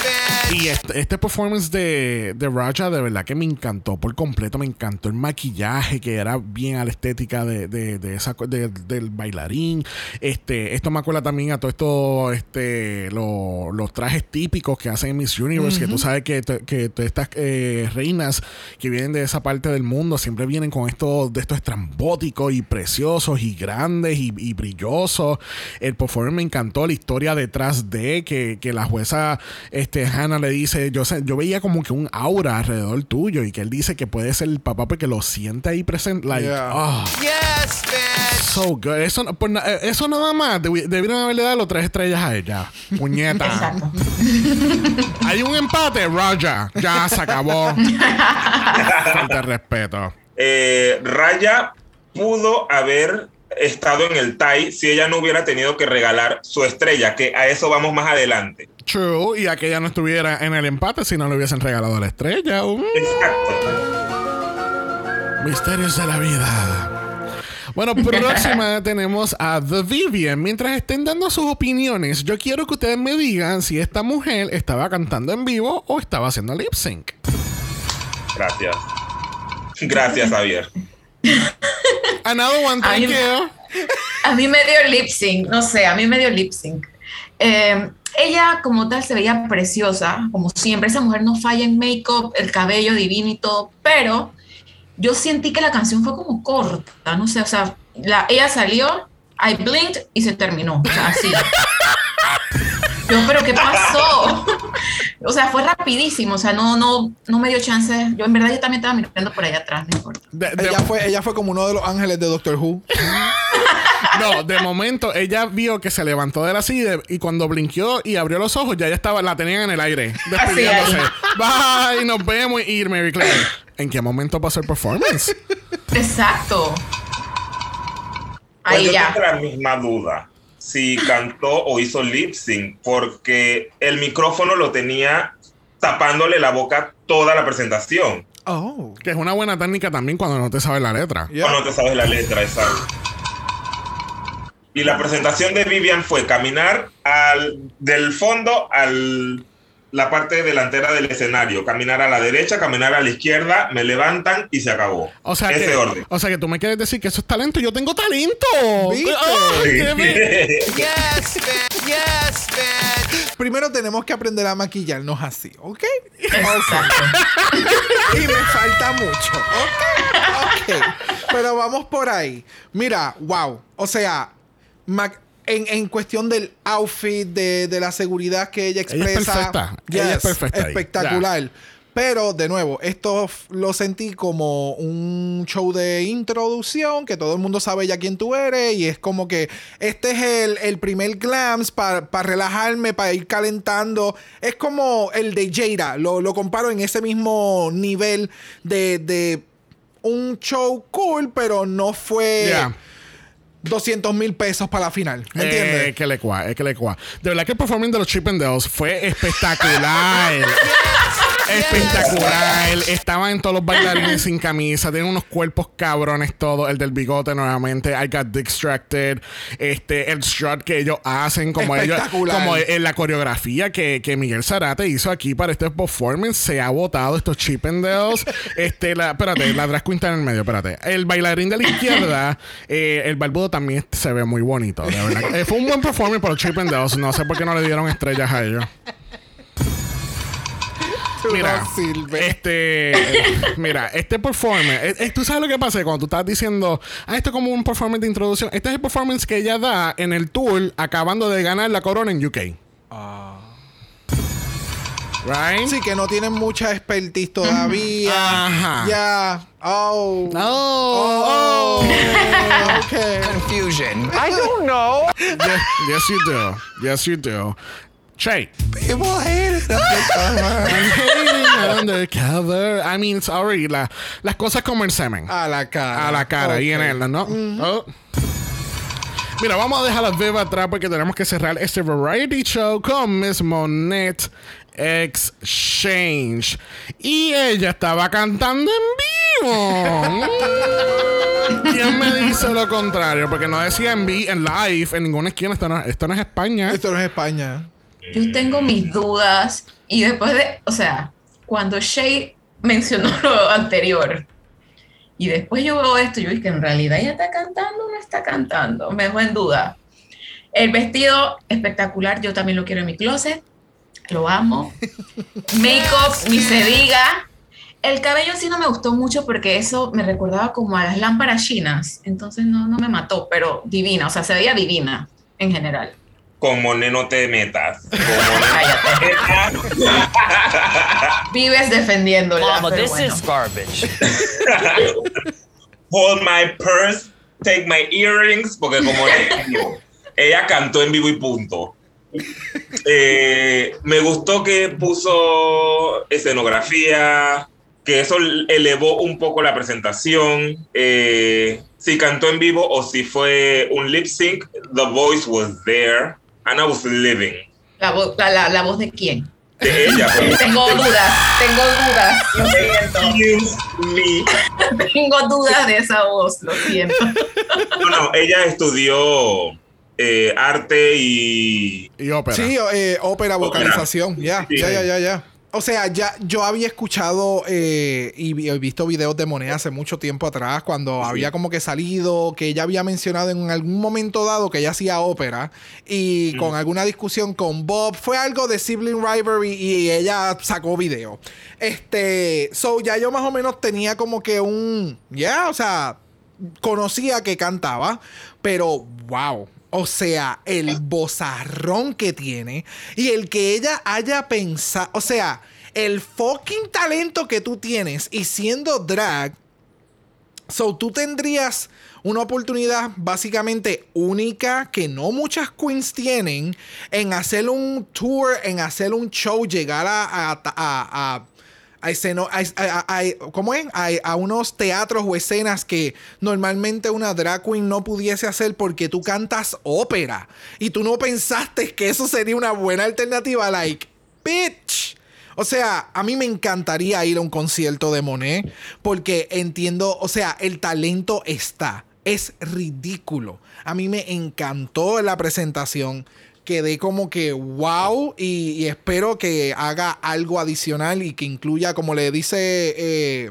Y este, este performance de, de Raja de verdad que me encantó por completo. Me encantó el maquillaje, que era bien a la estética de, de, de esa, del bailarín. Este, esto me acuerda también a todo esto, este, lo- los trajes típicos que hacen en Miss Universe, que tú sabes que, que todas estas eh, reinas que vienen de esa parte del mundo siempre vienen con estos, de estos estrambóticos y preciosos y grandes y, y brillosos. El performance me encantó, la historia detrás de que, que la jueza este, Hannah le dice, yo, sé- yo veía como que un aura alrededor tuyo y que él dice que puede ser el papá porque lo siente ahí presente. Like, Yeah. Yes, bitch. so good. Eso, eh, eso nada más, debi- debieron haberle dado tres estrellas a ella. Puñeta. Exacto. Hay un empate, Roger. Ya se acabó. Falta de respeto. Eh, Raya pudo haber estado en el tie si ella no hubiera tenido que regalar su estrella, que a eso vamos más adelante. True, y aquella no estuviera en el empate si no le hubiesen regalado la estrella. Mm, Exacto. misterios de la vida. Bueno, próxima tenemos a The Vivian. Mientras estén dando sus opiniones, yo quiero que ustedes me digan si esta mujer estaba cantando en vivo o estaba haciendo lip sync. Gracias. Gracias, Javier. Another one, thank Ay, you. A mí me dio lip sync, no sé, a mí me dio lip sync. Eh, ella como tal se veía preciosa, como siempre, esa mujer no falla en make-up, el cabello divino y todo, pero yo sentí que la canción fue como corta, no sé, o sea, la, ella salió, I blinked y se terminó, o sea, así. Yo, pero ¿qué pasó? o sea, fue rapidísimo, o sea, no, no, no me dio chance. Yo en verdad yo también estaba mirando por allá atrás, no importa. De- de- Ella fue, ella fue como uno de los ángeles de Doctor Who. no, de momento ella vio que se levantó de la silla y cuando blinqueó y abrió los ojos, ya ella estaba, la tenían en el aire, despidiéndose. Bye, nos vemos y Mary Claire. ¿En qué momento pasó el performance? Exacto. Pues Ahí yo ya. tengo la misma duda si cantó o hizo lip sync, porque el micrófono lo tenía tapándole la boca toda la presentación. Oh. Que es una buena técnica también cuando no te sabes la letra. Yeah. O no te sabes la letra, exacto. Y la presentación de Vivian fue caminar al, del fondo al la parte delantera del escenario, caminar a la derecha, caminar a la izquierda, me levantan y se acabó. O sea, Ese que, orden. o sea que tú me quieres decir que eso es talento. Yo tengo talento. ¿Viste? Yes, bitch. Yes, bitch. Primero tenemos que aprender a maquillarnos así, ¿ok? Exacto. y me falta mucho. Ok. Ok. Pero vamos por ahí. Mira, wow. O sea, en, en cuestión del outfit, de, de la seguridad que ella Ella es expresa. perfecta. Ella es perfecta. Espectacular. Pero, de nuevo, esto lo sentí como un show de introducción, que todo el mundo sabe ya quién tú eres, y es como que este es el, el primer glance para relajarme, para ir calentando. Es como el de Jada, lo, lo comparo en ese mismo nivel de, de un show cool, pero no fue Yeah. 200 mil pesos para la final. ¿Me entiendes? Eh, que le cua, es que le cua. De verdad que el performance de los Chip and Dales fue espectacular. espectacular. Estaban todos los bailarines sin camisa. Tienen unos cuerpos cabrones todos. El del bigote nuevamente. I got distracted. Este, el strut que ellos hacen. Como ellos. Como en la coreografía que, que Miguel Zarate hizo aquí para este performance. Se ha votado estos Chip and Dales. este, la, espérate, la drag queen está en el medio. Espérate. El bailarín de la izquierda. eh, el barbudo también se ve muy bonito. De verdad. Eh, fue un buen performance por los Chip and Dales. No sé por qué no le dieron estrellas a ellos. Mira, este, eh, mira, este performance, eh, eh, tú sabes lo que pasa cuando tú estás diciendo, ah, esto es como un performance de introducción. Este es el performance que ella da en el tour acabando de ganar la corona en UK. Right? Sí, que no tienen mucha expertise todavía. Ajá. Ya. Oh. Oh, oh. okay. Confusion. I don't know. yes, yes, you do. Yes, you do. Che. People hate it undercover. Undercover. I mean, sorry. La, las cosas como el semen. A la cara. A la cara, y en él, ¿no? Oh. Mira, vamos a dejar las bebas atrás porque tenemos que cerrar este variety show con Miss Monette Exchange. Y ella estaba cantando en vivo. Mm. ¿Quién me dice lo contrario? Porque no decía en, vi en live, en ninguna esquina. Esto no, esto no es España. Esto no es España. Yo tengo mis dudas y después de, o sea, cuando Shay mencionó lo anterior y después yo veo esto, yo dije que en realidad ella está cantando o no está cantando, me dejó en duda. El vestido espectacular, yo también lo quiero en mi closet, lo amo. Make-up, ni se diga. El cabello sí no me gustó mucho porque eso me recordaba como a las lámparas chinas, entonces no, no me mató, pero divina, o sea, se veía divina en general. Con Monet no te metas. Con Monet no te metas. Vives defendiéndola. Mama, pero this bueno. is garbage. Hold my purse, take my earrings, porque como ella, ella cantó en vivo y punto. Eh, me gustó que puso escenografía, que eso elevó un poco la presentación. Eh, si cantó en vivo o si fue un lip sync, the voice was there and I was living. La, vo- la, la- la voz de quién? De ella. pues. Tengo dudas, tengo dudas, lo siento. Tengo dudas de esa voz, lo siento. No, no, ella estudió eh, arte y Y ópera. Sí, eh, ópera, vocalización. Ya, ya, ya, ya. O sea, ya yo había escuchado eh, y he visto videos de Monet hace mucho tiempo atrás, cuando había como que salido, que ella había mencionado en algún momento dado que ella hacía ópera y con alguna discusión con Bob. Fue algo de sibling rivalry y ella sacó video. Este, so ya yo más o menos tenía como que un, ya, o sea, conocía que cantaba, pero wow. O sea, el bozarrón que tiene y el que ella haya pensado, o sea, el fucking talento que tú tienes y siendo drag, so tú tendrías una oportunidad básicamente única que no muchas queens tienen en hacer un tour, en hacer un show, llegar a, a, a esceno- a- a- ¿cómo es? A unos teatros o escenas que normalmente una drag queen no pudiese hacer porque tú cantas ópera y tú no pensaste que eso sería una buena alternativa, like, bitch. O sea, a mí me encantaría ir a un concierto de Monet porque entiendo, o sea, el talento está. Es ridículo. A mí me encantó la presentación. Quedé como que wow y, espero que haga algo adicional y que incluya, como le dice... eh,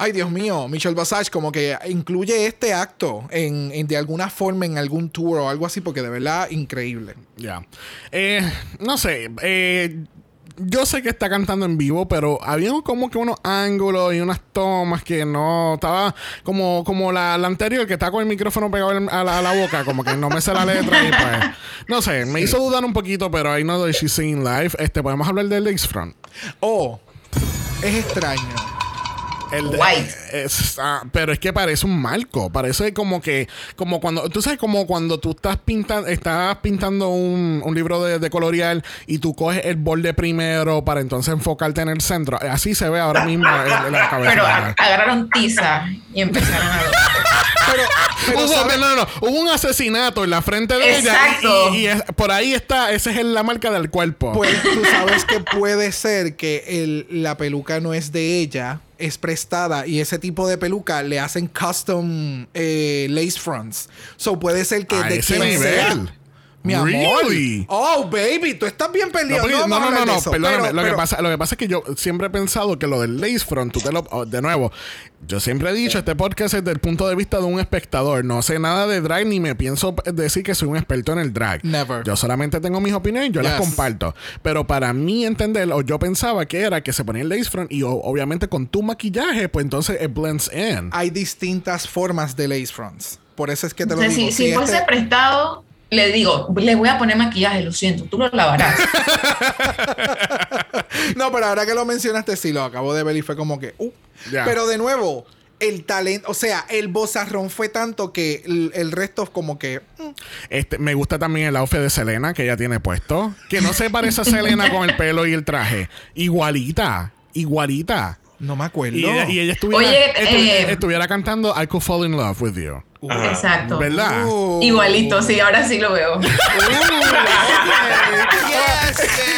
Ay, Dios mío, Michelle Basage, como que incluye este acto en, en- de alguna forma en algún tour o algo así, porque de verdad increíble. Ya. Eh, no sé. eh, yo sé que está cantando en vivo, pero había como que unos ángulos y unas tomas que no estaba como, como la, la anterior que está con el micrófono pegado a la, a la boca, como que no me sé la letra y pues. No sé, me hizo dudar un poquito, pero I know that she's singing live. Este, podemos hablar del Lakesfront. Oh, es extraño. El de- White. es- ah, pero es que parece un marco. Parece como que. Como cuando. Tú sabes, como cuando tú estás pintando. Estás pintando un, un libro de, de colorear y tú coges el borde primero para entonces enfocarte en el centro. Así se ve ahora mismo en, en la cabeza. Pero agarraron tiza y empezaron a ver. Pero, pero Hubo, ¿sabes? no, no, no. Hubo un asesinato en la frente de Exacto. ella. Y, y- y es- por ahí está. Esa es la marca del cuerpo. Pues tú sabes que puede ser que el- la peluca no es de ella, es prestada y ese tipo de peluca le hacen custom eh, lace fronts. So puede ser que A de ese quien sea. Nivel. Mi amor. Really? Oh, baby, tú estás bien No, perdido. porque- No, no, no, no, de no, eso. perdóname. Pero- lo, pero- que pasa, lo que pasa es que yo siempre he pensado que lo del lace front, tú te lo, oh, de nuevo, yo siempre he dicho, este podcast es del punto de vista de un espectador. No sé nada de drag ni me pienso decir que soy un experto en el drag. Never. Yo solamente tengo mis opiniones y yo las comparto. Pero para mí entender, o yo pensaba que era que se ponía el lace front y o- obviamente con tu maquillaje, pues entonces it blends in. hay distintas formas de lace fronts. Por eso es que te lo digo. si, si Si fuese este- prestado, le digo, le voy a poner maquillaje, lo siento, tú lo lavarás. No, pero ahora que lo mencionaste, sí, lo acabo de ver y fue como que. uh. Pero de nuevo, el talento, o sea, el bozarrón fue tanto que el, el resto como que. mm, Este, me gusta también el outfit de Selena que ella tiene puesto. Que no se parece a Selena con el pelo y el traje. Igualita. Igualita. No me acuerdo. Y ella, y ella estuviera, Oye, estu- eh, estuviera cantando I Could Fall in Love with You. Exacto. ¿Verdad? Uh. Igualito, sí, ahora sí lo veo. Uh,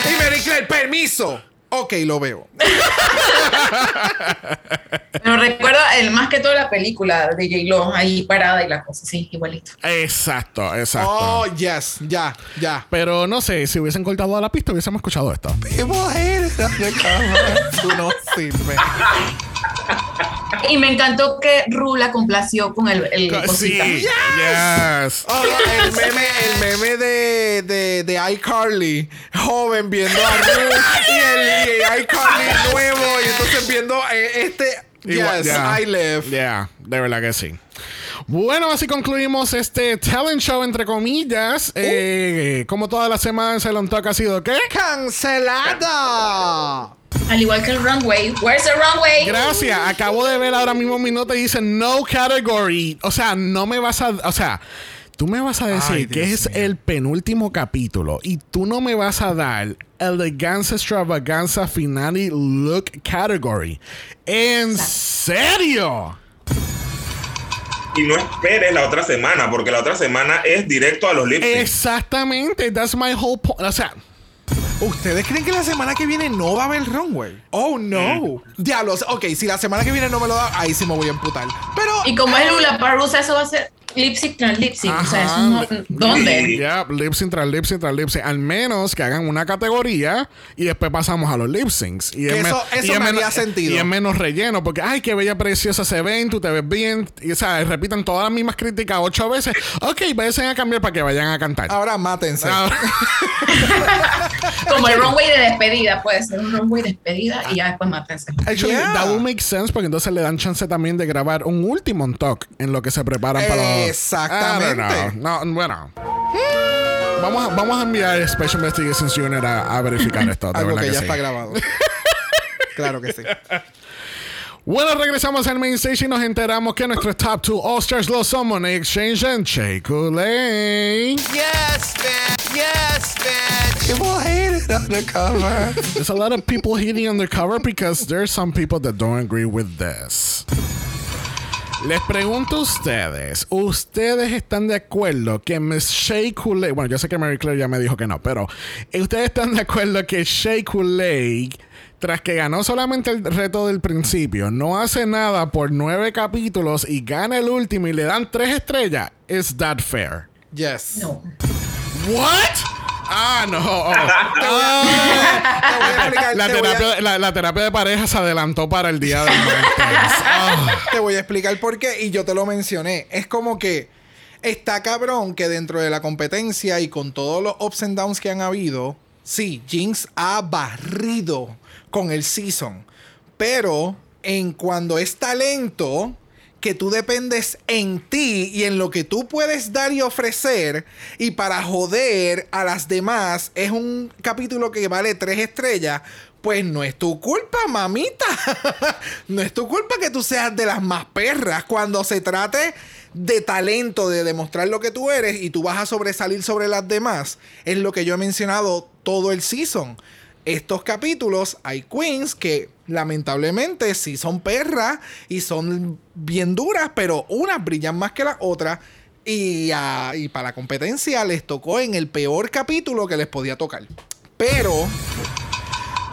y Mary Claire, permiso. Ok, lo veo. Pero recuerda, el más que toda la película de J-Lo ahí parada y la cosa, sí, igualito. Exacto, exacto. Oh, yes, ya, ya. Pero no sé, si hubiesen cortado a la pista, hubiésemos escuchado esto. No sirves. Y me encantó que Ru la complació con el, el Sí, cosita. yes. Oh, el meme, el meme de, de, de iCarly, joven viendo a Ruth y el y iCarly nuevo, y entonces viendo eh, este. Igual, yes, yeah. I live. Yeah, de verdad que sí. Bueno, así concluimos este talent show, entre comillas. Eh, como todas las semanas, el on talk ha sido ¿qué? ¡Cancelada! Al igual que el runway. Where's the runway? Gracias. Acabo de ver ahora mismo mi nota y dice no category. O sea, no me vas a. O sea. Tú me vas a decir Ay, que Dios es el penúltimo capítulo y tú no me vas a dar Eleganza Extravaganza Finale Look Category. ¿En serio? Y no esperes la otra semana, porque la otra semana es directo a los lip syncs. Exactamente. That's my whole point. O sea, ¿Ustedes creen que la semana que viene no va a haber runway? Oh, no. Diablos. Ok, si la semana que viene no me lo da, ahí sí me voy a emputar. Pero. Y como es Lula Parusa, eso va a ser lip sync tras lip sync. O sea, eso no, Ajá. ¿dónde? Ya, lip sync tras lip sync tras lip sync. Al menos que hagan una categoría y después pasamos a los lip syncs. Y Que es eso- eso y me menos- haría sentido. Y es menos relleno. Porque, ay, qué bella, preciosa se ven, tú te ves bien. Y, o sea, repiten todas las mismas críticas ocho veces. Ok, vayan a cambiar para que vayan a cantar. Ahora mátense. Ahora- Como el runway de despedida, puede ser un runway de despedida y ya después mátense. Actually, Yeah. that will make sense porque entonces le dan chance también de grabar un último talk en lo que se preparan para los. Exactamente. I don't know. No, bueno. Vamos a, vamos a enviar Special Investigations Unit a, a verificar esto. de Algo que que ya sí. está grabado. claro que sí. Bueno, regresamos al main stage y nos enteramos que nuestros top two All-Stars los son Money Exchange and Coulee. Yes, bitch. Yes, bitch. People hate it undercover. There's a lot of people hating undercover because there's some people that don't agree with this. Les pregunto a ustedes, ¿ustedes están de acuerdo que Miss Shea Coulee, bueno, yo sé que Mary Claire ya me dijo que no, pero ¿ustedes están de acuerdo que Shea Coulee, tras que ganó solamente el reto del principio, no hace nada por nueve capítulos y gana el último y le dan tres estrellas? ¿Is that fair? Yes. No. ¿What? Ah, no. Oh. Te voy a explicar, La te voy a- terapia, la, la terapia de pareja se adelantó para el día del. Ah. Te voy a explicar por qué y yo te lo mencioné. Es como que está cabrón que dentro de la competencia y con todos los ups and downs que han habido, sí, Jinx ha barrido con el season. Pero en cuando es talento que tú dependes en ti y en lo que tú puedes dar y ofrecer y para joder a las demás es un capítulo que vale tres estrellas, pues no es tu culpa, mamita. no es tu culpa que tú seas de las más perras cuando se trate de talento, de demostrar lo que tú eres y tú vas a sobresalir sobre las demás. Es lo que yo he mencionado todo el season. Estos capítulos hay queens que lamentablemente sí son perras y son bien duras, pero unas brillan más que las otras. Y, ah, y para la competencia les tocó en el peor capítulo que les podía tocar. Pero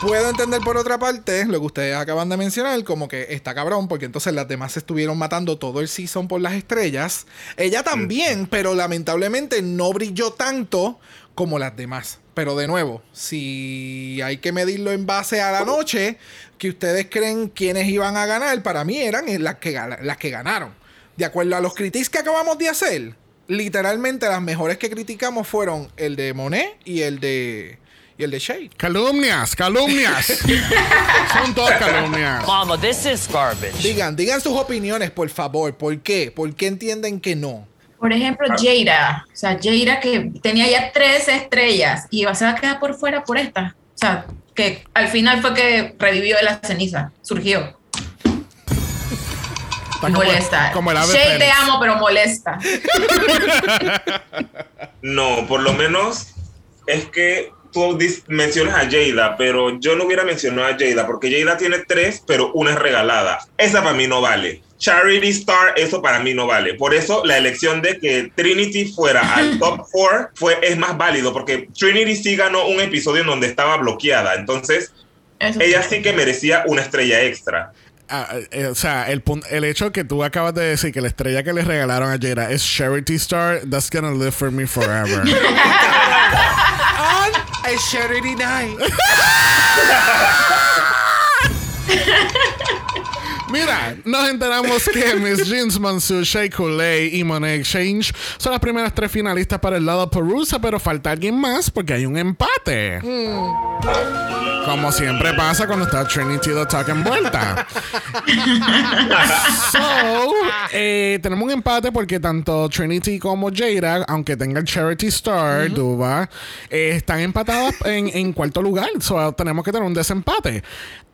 Puedo entender por otra parte lo que ustedes acaban de mencionar, como que está cabrón, porque entonces las demás se estuvieron matando todo el season por las estrellas. Ella también, pero lamentablemente no brilló tanto como las demás. Pero de nuevo, si hay que medirlo en base a la noche, que ustedes creen quiénes iban a ganar, para mí eran las que, las que ganaron. De acuerdo a los critiques que acabamos de hacer, literalmente las mejores que criticamos fueron el de Monet y el de, y el de Shade. Calumnias, calumnias. Son todas calumnias. Mama, this is garbage. Digan, digan sus opiniones, por favor. ¿Por qué? ¿Por qué entienden que no? Por ejemplo, Jaira. O sea, Jaira que tenía ya tres estrellas y se va a quedar por fuera por esta. O sea, que al final fue que revivió de la ceniza. Surgió. Está como- molesta. como el ave Shay, te amo, pero molesta. No, por lo menos es que tú mencionas a Jada, pero yo no hubiera mencionado a Jada porque Jada tiene tres, pero una es regalada. Esa para mí no vale. Charity Star, eso para mí no vale. Por eso la elección de que Trinity fuera al top 4 fue, es más válido porque Trinity sí ganó un episodio en donde estaba bloqueada. Entonces, Eso ella sí. que merecía una estrella extra. ah, eh, o sea, el, el hecho que tú acabas de decir que la estrella que le regalaron a Jada es Charity Star, that's gonna live for me forever. On a charity night. Mira, nos enteramos que Miss Jeans Mansour, Shea y Monet Exchange son las primeras tres finalistas para el lado Perusa, pero falta alguien más porque hay un empate. Como siempre pasa cuando está Trinity the Talk envuelta. so, eh, tenemos un empate porque tanto Trinity como Jada, aunque tenga el Charity Star, Duba, eh, están empatadas en, en cuarto lugar. So, tenemos que tener un desempate.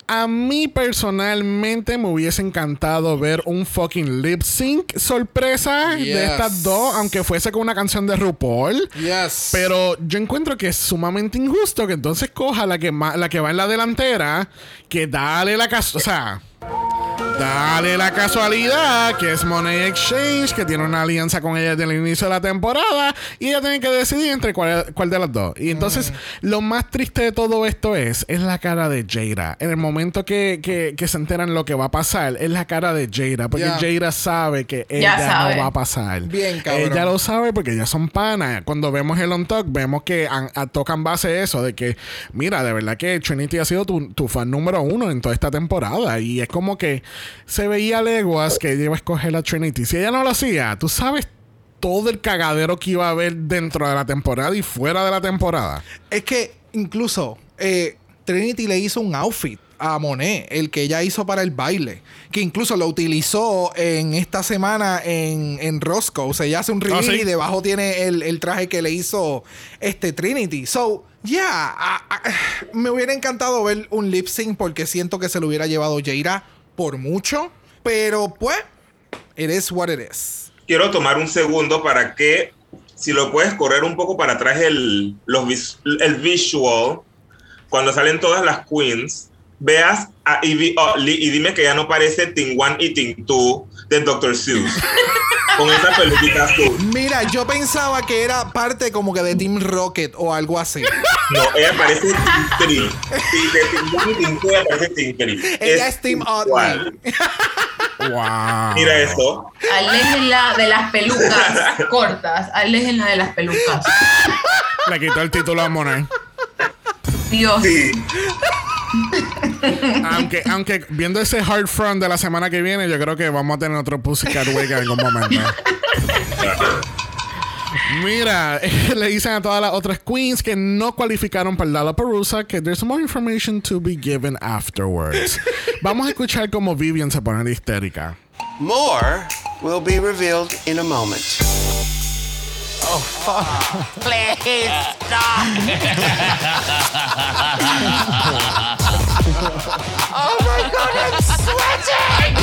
A mí personalmente me hubiese encantado ver un fucking lip sync sorpresa Yes. de estas dos, aunque fuese con una canción de RuPaul. Yes. Pero yo encuentro que es sumamente injusto que entonces coja la que, la que va en la delantera, que dale la caso, o sea, dale la casualidad que es Money Exchange, que tiene una alianza con ella desde el inicio de la temporada, y ella tiene que decidir entre cuál, cuál de las dos. Y entonces, lo más triste de todo esto es, es la cara de Jada. En el momento que, que- que se enteran lo que va a pasar, es la cara de Jada, porque Ya. Jada sabe que ella sabe. no va a pasar. Bien, cabrón. Ella lo sabe porque ya son panas. Cuando vemos el on talk, vemos que a- tocan base eso de que, mira, de verdad que Trinity ha sido tu, tu fan número uno en toda esta temporada. Y es como que se veía leguas que ella iba a escoger a Trinity. Si ella no lo hacía, tú sabes todo el cagadero que iba a haber dentro de la temporada y fuera de la temporada. Es que incluso eh, Trinity le hizo un outfit a Monet, el que ella hizo para el baile, que incluso lo utilizó en esta semana en, en Roscoe. O sea, ella hace un reveal sí? y debajo tiene el, el traje que le hizo este Trinity. So, yeah, ah, ah, me hubiera encantado ver un lip sync porque siento que se lo hubiera llevado Jaira por mucho. Pero pues, it is what it is. quiero tomar un segundo para que, si lo puedes correr un poco para atrás el, los, el visual, cuando salen todas las queens, veas a Utley y dime que ya no parece Ting 1 y Ting 2 de Dr. Seuss. con esa peluquita azul. Mira, yo pensaba que era parte como que de Team Rocket o algo así. No, ella parece 3. Sí, de Ting 1 y Ting 2 ella parece 3. Ella es Team igual. Wow. Mira eso. Aléjenla de las pelucas cortas. Aléjenla de las pelucas. Le quitó el título a Monet. Dios. Sí. Aunque, aunque viendo ese hard front de la semana que viene, yo creo que vamos a tener otro Pussycat Week en algún momento. Mira, le dicen a todas las otras queens que no cualificaron para el Lollapalooza que there's more information to be given afterwards. Vamos a escuchar cómo Vivian se pone histérica. More will be revealed in a moment. Please stop. oh my god, I'm sweating!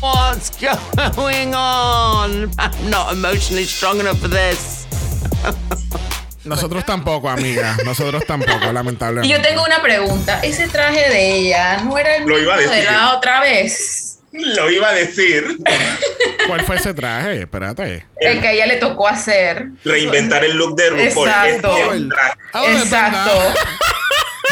What's going on? I'm not emotionally strong enough for this. Nosotros tampoco, amiga. Nosotros tampoco, Y lamentablemente. yo tengo una pregunta. ¿Ese traje de ella no era el Lo mismo iba a de decir. la otra vez? Lo iba a decir. ¿Cuál fue ese traje? Espérate. El que a ella le tocó hacer. Reinventar el look de RuPaul. Exacto. Ah, Exacto.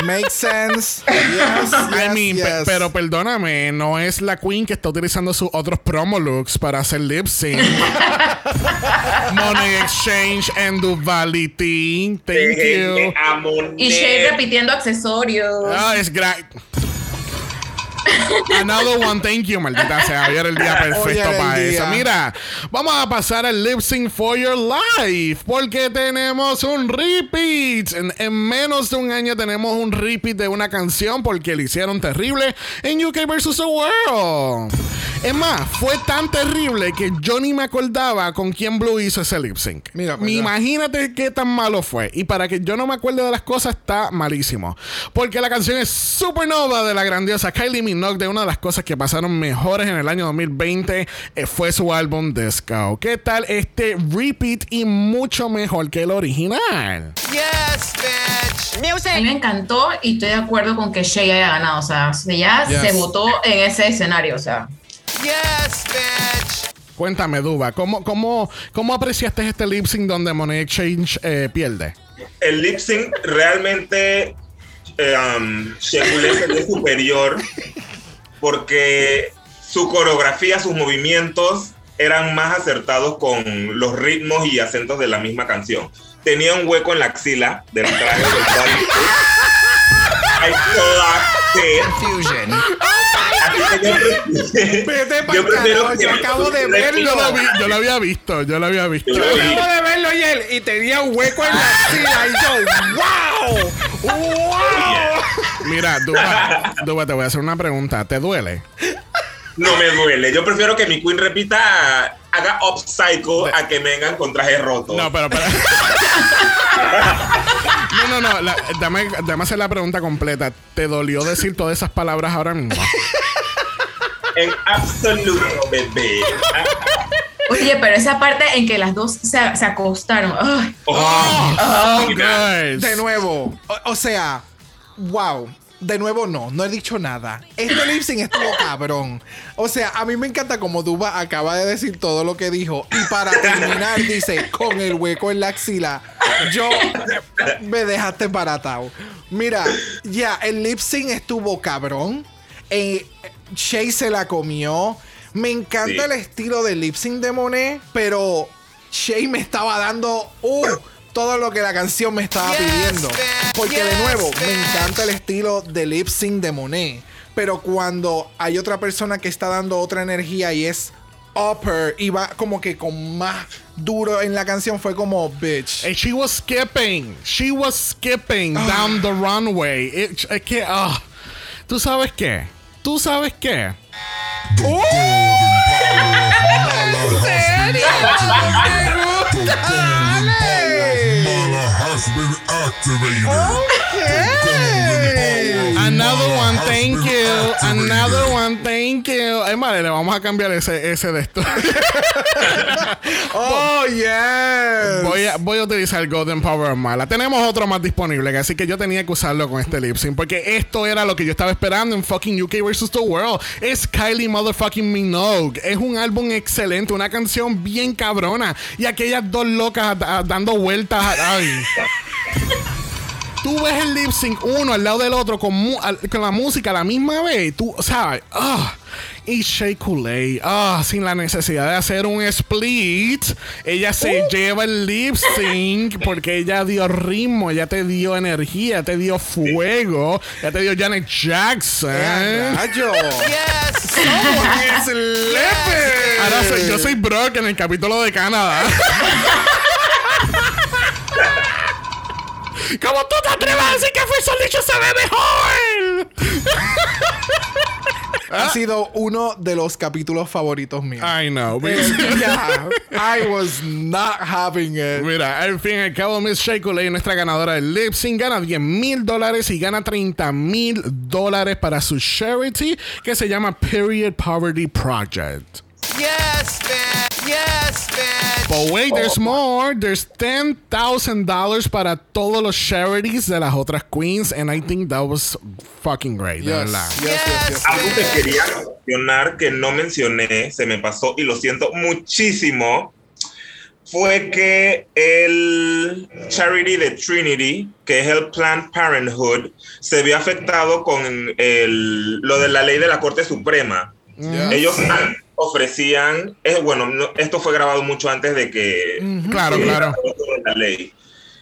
Makes sense. Yes, I yes, mean, pe- pero perdóname, no es la queen que está utilizando sus otros promo looks para hacer lip sync. Money Exchange and Duvality. Thank you. Y Shay repitiendo accesorios. Ah, es gra- Another one, thank you, maldita sea. Hoy era el día perfecto para día. eso. Mira, vamos a pasar al lip sync for your life. Porque tenemos un repeat. En, en menos de un año tenemos un repeat de una canción porque le hicieron terrible en UK vs. The World. Es más, fue tan terrible que yo ni me acordaba con quién Blue hizo ese lip sync. Mira, pues. Imagínate qué tan malo fue. Y para que yo no me acuerde de las cosas, está malísimo. Porque la canción es Supernova de la grandiosa Kylie Minogue, de una de las cosas que pasaron mejores en el año 2020, eh, fue su álbum Disco. ¿Qué tal este repeat y mucho mejor que el original? Yes, bitch. A mí me encantó y estoy de acuerdo con que Shay haya ganado. O sea, ya Yes. se votó en ese escenario. O sea, Yes, bitch. Cuéntame, Duba, ¿cómo, cómo, cómo apreciaste este lip sync donde Money Exchange eh, pierde? el lip sync realmente eh, um, Shekule se ve superior porque su coreografía, sus movimientos eran más acertados con los ritmos y acentos de la misma canción. Tenía un hueco en la axila del traje del bodysuit. I clocked it. Vete yo prefiero carajo, que yo me- acabo de verlo. Yo lo, vi- yo lo había visto, yo lo había visto. Yo. Acabo de verlo y él y tenía un hueco en la axila y yo, wow, wow. Mira, Duba, Duba, te voy a hacer una pregunta. ¿Te duele? No me duele. Yo prefiero que mi queen repita, haga upcycle a que me vengan con trajes rotos. No, pero, pero. No, no, no. la- dame, dame hacer la pregunta completa. ¿Te dolió decir todas esas palabras ahora mismo? En absoluto, bebé. Oye, pero esa parte en que las dos se, se acostaron. ay, Oh, Oh, guys. De nuevo, o, o sea, wow. De nuevo, no, no he dicho nada. Este lip sync estuvo cabrón. O sea, a mí me encanta como Duba acaba de decir todo lo que dijo. Y para terminar, dice, con el hueco en la axila. Yo me dejaste baratado. Mira, ya, el lip sync estuvo cabrón. Eh, Shay se la comió. Me encanta Sí. el estilo del lip sync de Monet, pero Shay me estaba dando uh, todo lo que la canción me estaba pidiendo. Porque de nuevo, me encanta el estilo de lip sync de Monet. Pero cuando hay otra persona que está dando otra energía y es upper y va como que con más duro en la canción, fue como bitch. And she was skipping. She was skipping down the runway. It- es que, ah. ¿Tú sabes qué? ¿Tú sabes qué? Another one, thank you. Another one, thank you. Es madre, le vamos a cambiar ese, ese de esto. Oh, yes. Voy a, voy a utilizar Golden Power of Mala. Tenemos otro más disponible, así que yo tenía que usarlo con este lip sync. Porque esto era lo que yo estaba esperando en fucking UK vs. The World. Es Kylie motherfucking Minogue. Es un álbum excelente, una canción bien cabrona. Y aquellas dos locas a- a- dando vueltas. a- ay. Tú ves el lip sync uno al lado del otro con, mu- al- con la música a la misma vez. Tú, sabes, ah. Y Shea ah, sin la necesidad de hacer un split, ella se lleva el lip sync porque ella dio ritmo, ella te dio energía, te dio fuego, ella te dio Janet Jackson. Rayo. Yes. Es lepe. Ahora soy- yo soy Brock en el capítulo de Canadá. ¿Cómo tú te atreves a decir que Free Dicho se ve mejor? Ha sido uno de los capítulos favoritos míos. I know. Yeah, I was not having it. Mira, al fin y al cabo, Miss Shea Coulee, nuestra ganadora del lip sync, gana 10 mil dólares y gana 30 mil dólares para su charity que se llama Period Poverty Project. Yes, bitch. Yes, bitch. But wait, there's more. There's $10,000 para todos los charities de las otras queens, and I think that was fucking great, de Yes, verdad. yes, yes, yes. Algo que quería mencionar que no mencioné, se me pasó y lo siento muchísimo, fue que el charity de Trinity, que es el Planned Parenthood, se vio afectado con el, lo de la ley de la Corte Suprema. Ellos ofrecían, es, bueno, no- esto fue grabado mucho antes de que Claro, claro. la ley.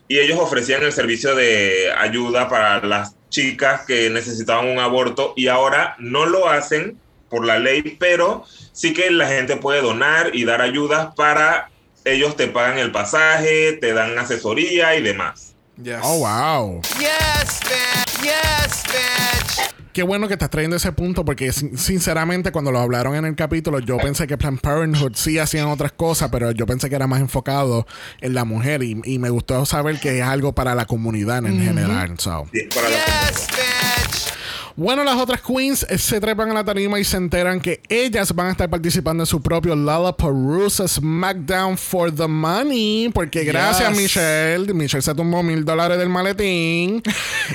Y ellos ofrecían el servicio de ayuda para las chicas que necesitaban un aborto y ahora no lo hacen por la ley, pero sí que la gente puede donar y dar ayudas para ellos te pagan el pasaje, te dan asesoría y demás. Yes. Oh, wow. Yes, bitch. Yes, bitch. Qué bueno que estás trayendo ese punto porque sin- sinceramente cuando lo hablaron en el capítulo yo pensé que Planned Parenthood sí hacían otras cosas, pero yo pensé que era más enfocado en la mujer y, y me gustó saber que es algo para la comunidad en general. so. Sí, para la- Yes, bitch. Bueno, las otras queens se trepan a la tarima y se enteran que ellas van a estar participando en su propio Lollapalooza SmackDown for the Money. Porque gracias, Yes. Michelle. Michelle se tumbó mil dólares del maletín.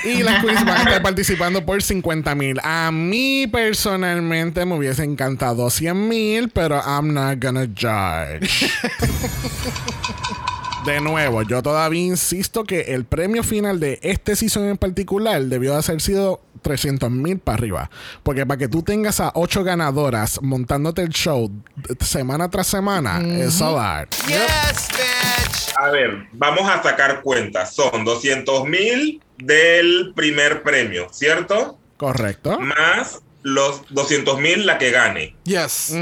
y las queens van a estar participando por 50 mil. A mí personalmente me hubiese encantado 100 mil, pero I'm not gonna judge. De nuevo, yo todavía insisto que el premio final de este season en particular debió de haber sido 300 mil para arriba. Porque para que tú tengas a ocho ganadoras montándote el show semana tras semana, es a lot. Yes, bitch. A ver, vamos a sacar cuentas. Son 200 mil del primer premio, ¿cierto? Correcto. Más los 200 mil la que gane, Yes.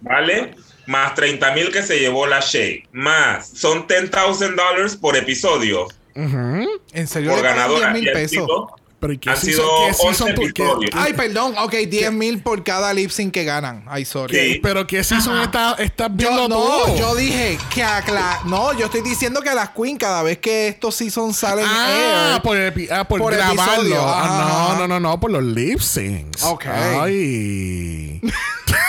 ¿vale? Más 30 mil que se llevó la Shay. Más son 10,000 dólares por episodio Ujú. En serio, por le pagan 10 ganadora. mil pesos. sido- Pero ¿y qué Han season- sido qué 11 season por- qué- episodios. Ay, perdón. Ok, 10 mil por cada lip sync que ganan. Ay, sorry. qué- pero ¿qué season está- estás viendo Yo, no, tú? yo dije que a Cla- No, yo estoy diciendo que a las Queen, cada vez que estos seasons salen Ah, air, por, epi- ah, por, Por grabarlo. episodio, Ah, no, no, no, no, por los lip syncs. Ok. Ay.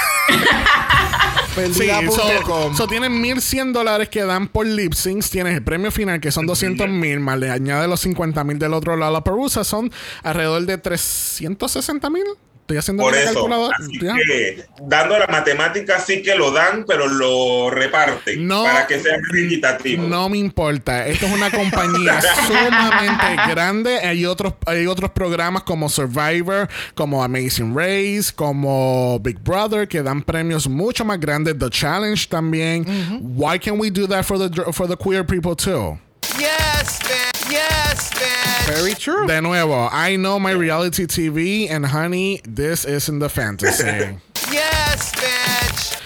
Sí, perdida.com. so, so tienen 1100 dólares que dan por lip syncs. Tienes el premio final que son 200 mil, más le añade los 50 mil del otro lado. La perusa son alrededor de 360 mil. Estoy haciendo Por eso. calculadora. Así que, dando la matemática, sí que lo dan, pero lo reparten No, para que sea más equitativo. No me importa. Esto es una compañía sumamente grande. Hay otros, hay otros programas como Survivor, como Amazing Race, como Big Brother, que dan premios mucho más grandes. The Challenge también. Why can't we do that for the for the queer people too? Yes, bitch. Yes, bitch. Very true. De nuevo, I know my reality TV, and honey, this isn't the fantasy. Yes, bitch.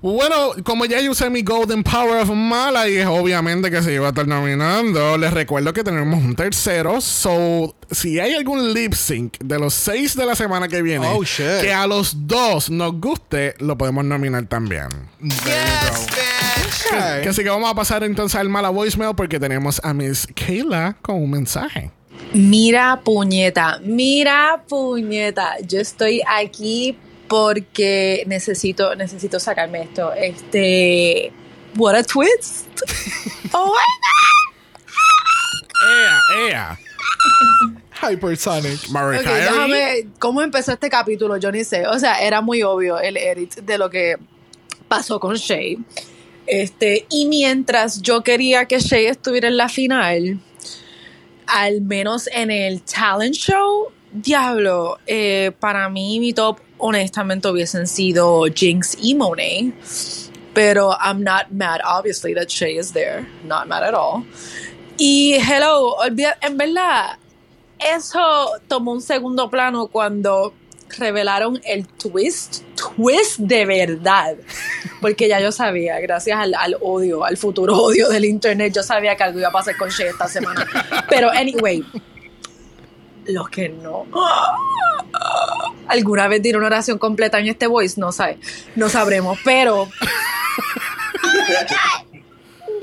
Bueno, como ya yo usé mi Golden Power of Mala y es obviamente que se iba a estar nominando, les recuerdo que tenemos un tercero. So, si hay algún lip sync de los seis de la semana que viene Oh, shit. que a los dos nos guste, lo podemos nominar también. Yes, Que así que vamos a pasar entonces al mala voicemail porque tenemos a Miss Kayla con un mensaje. Mira puñeta, mira puñeta. Yo estoy aquí porque necesito, necesito sacarme esto. Este, what a twist. Oh my Ea, ea. Hypersonic. Mariah Ok, Carey. déjame, ¿cómo empezó este capítulo? Yo ni sé. O sea, era muy obvio el edit de lo que pasó con Shay. Este, y mientras yo quería que Shay estuviera en la final, al menos en el talent show, diablo, eh, para mí mi top honestamente hubiesen sido Jinx y Monet. Pero I'm not mad, obviously, that Shay is there. Not mad at all. Y hello, olvida, en verdad, eso tomó un segundo plano cuando revelaron el twist, twist de verdad. Porque ya yo sabía, gracias al, odio, al futuro odio del internet, yo sabía que algo iba a pasar con Shay esta semana. Pero anyway, los que no. ¿Alguna vez diré una oración completa en este voice? No sé, no sabremos, pero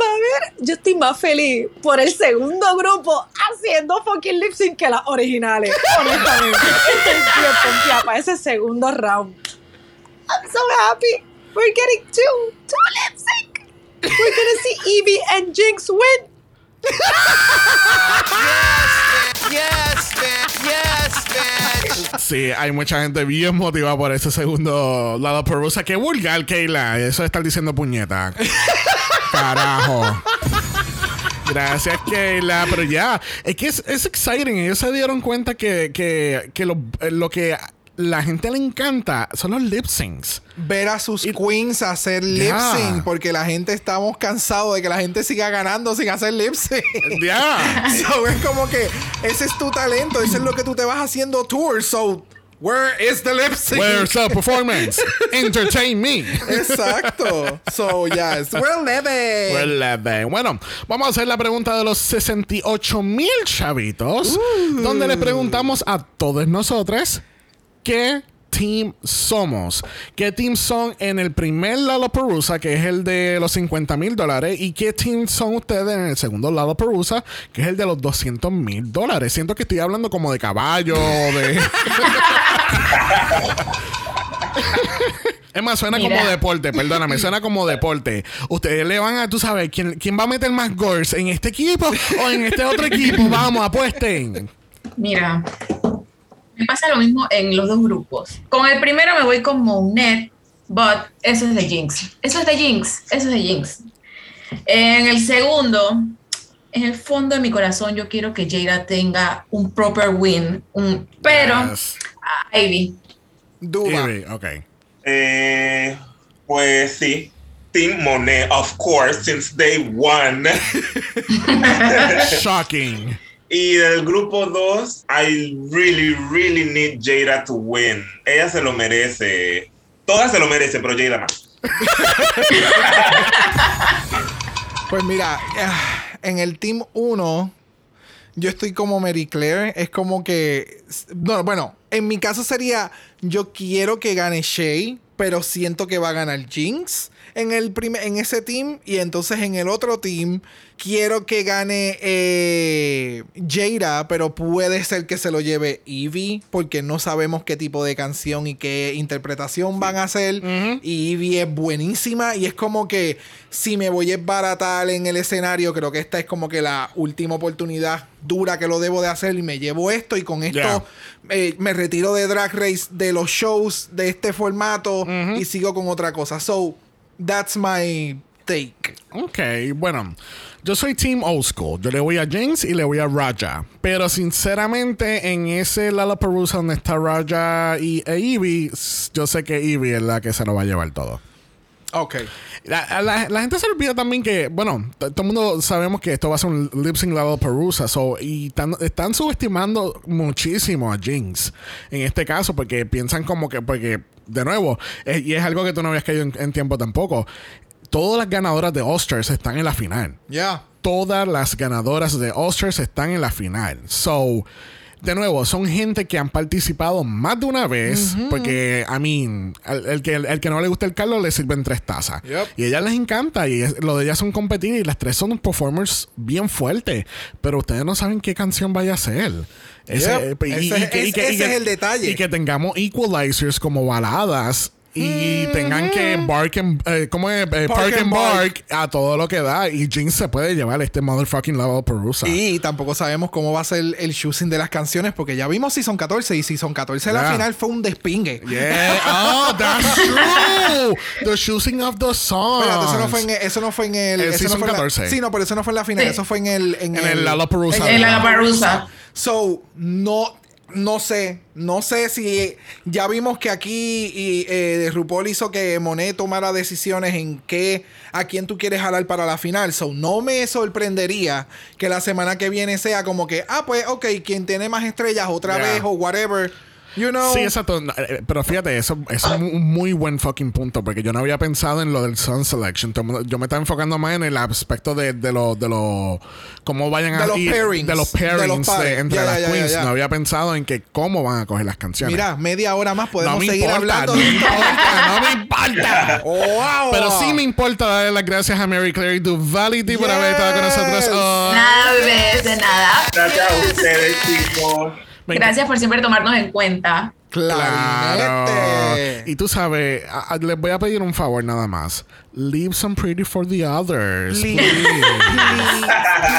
a ver, yo estoy más feliz por el segundo grupo haciendo fucking lip sync que las originales. Honestamente, estoy para ese segundo round. I'm so happy. We're getting two, two lip sync. We're gonna see Evie and Jinx win. Yes. Yes. Sí, hay mucha gente bien motivada por ese segundo lado perusa. Qué vulgar, Kayla. Eso de estar diciendo puñeta. Carajo. Gracias, Kayla. Pero ya, es que es, es exciting. Ellos se dieron cuenta que, que, que lo, lo que la gente le encanta son los lip syncs. Ver a sus queens hacer lip sync porque la gente estamos cansados de que la gente siga ganando sin hacer lip sync. Ya. So, es como que ese es tu talento, eso es lo que tú te vas haciendo tour. So, where is the lip sync? Where's the performance? Entertain me. Exacto. So, yes, we're living. We're living. Bueno, vamos a hacer la pregunta de los 68 mil chavitos, donde le preguntamos a todos nosotros qué team somos. ¿Qué team son en el primer Lollapalooza, que es el de los 50 mil dólares? ¿Y qué team son ustedes en el segundo Lollapalooza, que es el de los 200 mil dólares? Siento que estoy hablando como de caballo, de... Es más, suena Mira. como deporte, perdóname, suena como deporte. Ustedes le van a, tú sabes, ¿quién, quién va a meter más goals? ¿En este equipo o en este otro equipo? Vamos, apuesten. Mira, me pasa lo mismo en los dos grupos. Con el primero me voy con Monet, but eso es de Jinx. Eso es de Jinx, eso es de Jinx. En el segundo, en el fondo de mi corazón, yo quiero que Jada tenga un proper win. Un, pero, Yes. Ivy. Duda. Ivy, ok. Eh, pues sí. Team Monet, of course, since day one. Shocking. Y del grupo 2, I really, really need Jada to win. Ella se lo merece. Todas se lo merecen, pero Jada más. Pues mira, ah, en el Team 1, yo estoy como Mary Claire. Es como que. No, bueno, en mi caso sería: yo quiero que gane Shay, pero siento que va a ganar Jinx en, el primer, en ese team. Y entonces en el otro team, quiero que gane eh, Jada, pero puede ser que se lo lleve Evie, porque no sabemos qué tipo de canción y qué interpretación van a hacer. Y Evie es buenísima y es como que si me voy a esbaratar en el escenario, creo que esta es como que la última oportunidad dura que lo debo de hacer y me llevo esto y con esto Yeah. eh, me retiro de Drag Race, de los shows, de este formato y sigo con otra cosa. So, that's my take. Ok, bueno. Yo soy Team Old School. Yo le voy a Jinx y le voy a Raja. Pero sinceramente, en ese Lollapalooza donde está Raja y e yo sé que Eevee es la que se lo va a llevar todo. Ok. La, la- la gente se olvida también que, bueno, todo el mundo sabemos que esto va a ser un lip sync level Perusa, so, y tan- están subestimando muchísimo a Jinx en este caso, porque piensan como que, porque, de nuevo, eh, y es algo que tú no habías caído en, en tiempo tampoco, todas las ganadoras de All-Stars están en la final. Ya. Todas las ganadoras de All-Stars están en la final. So, de nuevo, son gente que han participado más de una vez. Porque, I mean, el, el que, el que no le gusta el caldo le sirven tres tazas. Yep. Y a ellas les encanta. Y es- lo de ellas son competir. Y las tres son performers bien fuertes. Pero ustedes no saben qué canción vaya a ser. Yep. Ese es- ese es el detalle. Y que tengamos equalizers como baladas. Y tengan que bark and, eh, ¿cómo es? Eh, park, and bark a todo lo que da. Y Jinx se puede llevar este motherfucking level Perusa. Y tampoco sabemos cómo va a ser el choosing de las canciones porque ya vimos Season 14 y Season 14 Yeah. la final fue un despingue. Yeah. Oh, that's true. The choosing of the songs. Espérate, eso no fue en el, eso no fue en el, El eso no fue en la- 14. sí, no, pero eso no fue en la final, Sí. eso fue en el en, En el Lollapalooza. En la Lollapalooza. So, no no sé, no sé si ya vimos que aquí y, eh, RuPaul hizo que Monet tomara decisiones en qué a quién tú quieres jalar para la final. So, no me sorprendería que la semana que viene sea como que, ah, pues, ok, quien tiene más estrellas otra Yeah. vez o whatever. You know. Sí, exacto. Pero fíjate, eso, eso es un muy buen fucking punto, porque yo no había pensado en lo del Sun Selection. Yo me estaba enfocando más en el aspecto de, de los, de los, cómo vayan De a los ir- pairings. de los De los pairings de- pares. entre las queens. No había pensado en que cómo van a coger las canciones. Mira, media hora más podemos no me seguir importa, hablando. no me importa, no me importa. Wow. Pero sí me importa darle las gracias a Mary Claire Duvality por haber estado con nosotros Yes. hoy. Nada, de nada. Gracias a ustedes, chicos. Gracias por siempre tomarnos en cuenta. Claro. Clarinete. Y tú sabes, a- a- les voy a pedir un favor nada más. Leave some pretty for the others. Leave. please.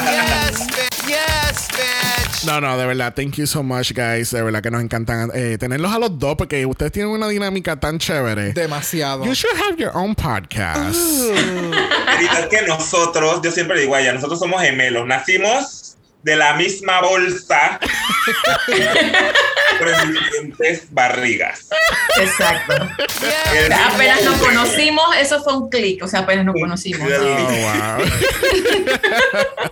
Yes, bitch. Yes, bitch. No, no, de verdad, thank you so much, guys. De verdad que nos encantan eh, tenerlos a los dos porque ustedes tienen una dinámica tan chévere. Demasiado. You should have your own podcast. Ahorita es que nosotros, yo siempre digo a ella, nosotros somos gemelos, nacimos de la misma bolsa, en diferentes barrigas. Exacto. El Apenas nos conocimos, eso fue un clic. O sea, apenas nos conocimos. Oh, wow.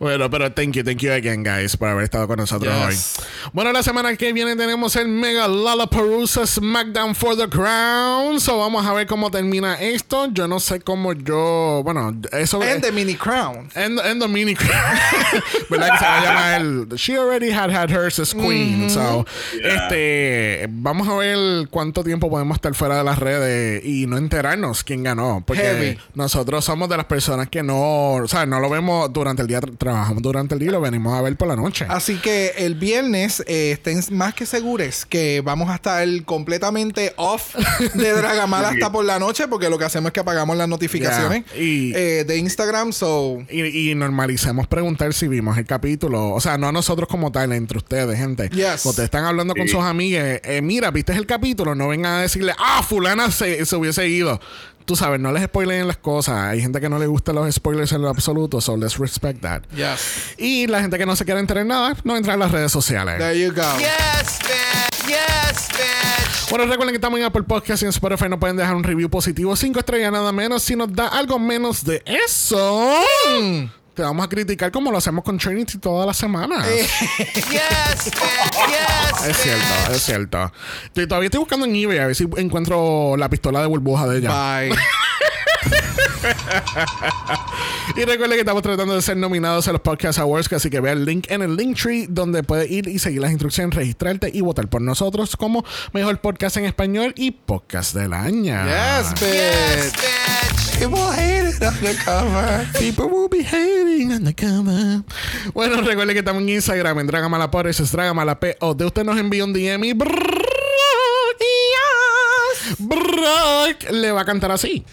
bueno, pero thank you, thank you again, guys, por haber estado con nosotros Yes. hoy. Bueno, la semana que viene tenemos el Mega Lollapalooza SmackDown for the Crown. So vamos a ver cómo termina esto. Yo no sé cómo yo. Bueno, eso. And the mini crown. En, en the mini ¿verdad? Que se va a llamar el She already had had hers as queen. So, este, vamos a ver cuánto tiempo podemos estar fuera de las redes y no enterarnos quién ganó. Porque Heavy. nosotros somos de las personas que no, o sea, no lo vemos durante el día, tra- trabajamos durante el día y lo venimos a ver por la noche. Así que el viernes eh, estén más que segures que vamos a estar completamente off de Dragamala hasta por la noche porque lo que hacemos es que apagamos las notificaciones Yeah. Y- eh, de Instagram. So, Y, y normalicemos preguntar si vimos el capítulo. O sea, no a nosotros como tal, entre ustedes, gente. Yes. Cuando ustedes están hablando con Sí. sus amigas, eh, mira, ¿viste el capítulo? No vengan a decirle, ah, fulana se, se hubiese ido. tú sabes, no les spoilen las cosas. Hay gente que no le gustan los spoilers en lo absoluto, so let's respect that. Yes. Y la gente que no se quiere enterar en nada, no entra en las redes sociales. There you go. Yes, bitch. Yes, bitch. Bueno, recuerden que estamos en Apple Podcast y en Spotify no pueden dejar un review positivo, cinco estrellas nada menos. Si nos da algo menos de eso, te vamos a criticar como lo hacemos con Trinity todas las semanas. Yes, bitch. Yes, Es cierto, es cierto. Yo todavía estoy buscando en eBay a ver si encuentro la pistola de burbuja de ella. Bye. Y recuerden que estamos tratando de ser nominados a los Podcast Awards, así que ve el link en el Linktree donde puedes ir y seguir las instrucciones, registrarte y votar por nosotros como mejor podcast en español y podcast del año. Yes, Yes, bitch. bitch. People hate it undercover. People will be hating on the cover. Bueno, recuerden que estamos en Instagram, en Dragamala eso es Dragamala o de usted nos envía un DM y yes, Brock le va a cantar así.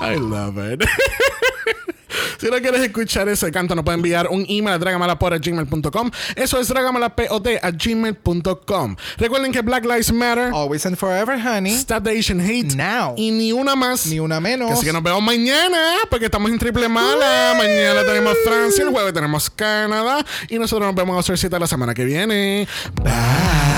I love it. si no quieres escuchar ese canto, nos puede enviar un email a dragamalapod.gmail.com. Eso es dragamalapod a gmail.com. Recuerden que Black Lives Matter. Always and forever, honey. Stop the Asian Hate. Now. Y ni una más. Ni una menos. Así que nos vemos mañana, porque estamos en triple mala. Mañana tenemos Francia, el jueves tenemos Canadá. Y nosotros nos vemos a hacer cita la semana que viene. Bye.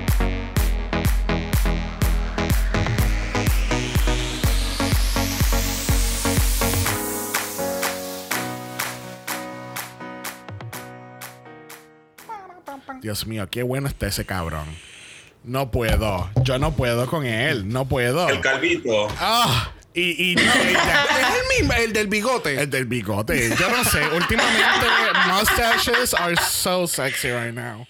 Dios mío, qué bueno está ese cabrón. No puedo. Yo no puedo con él. No puedo. El calvito. Ah, y, y no, ella- Es el mismo, el del bigote. el del bigote. Yo no sé. Últimamente, mustaches are so sexy right now.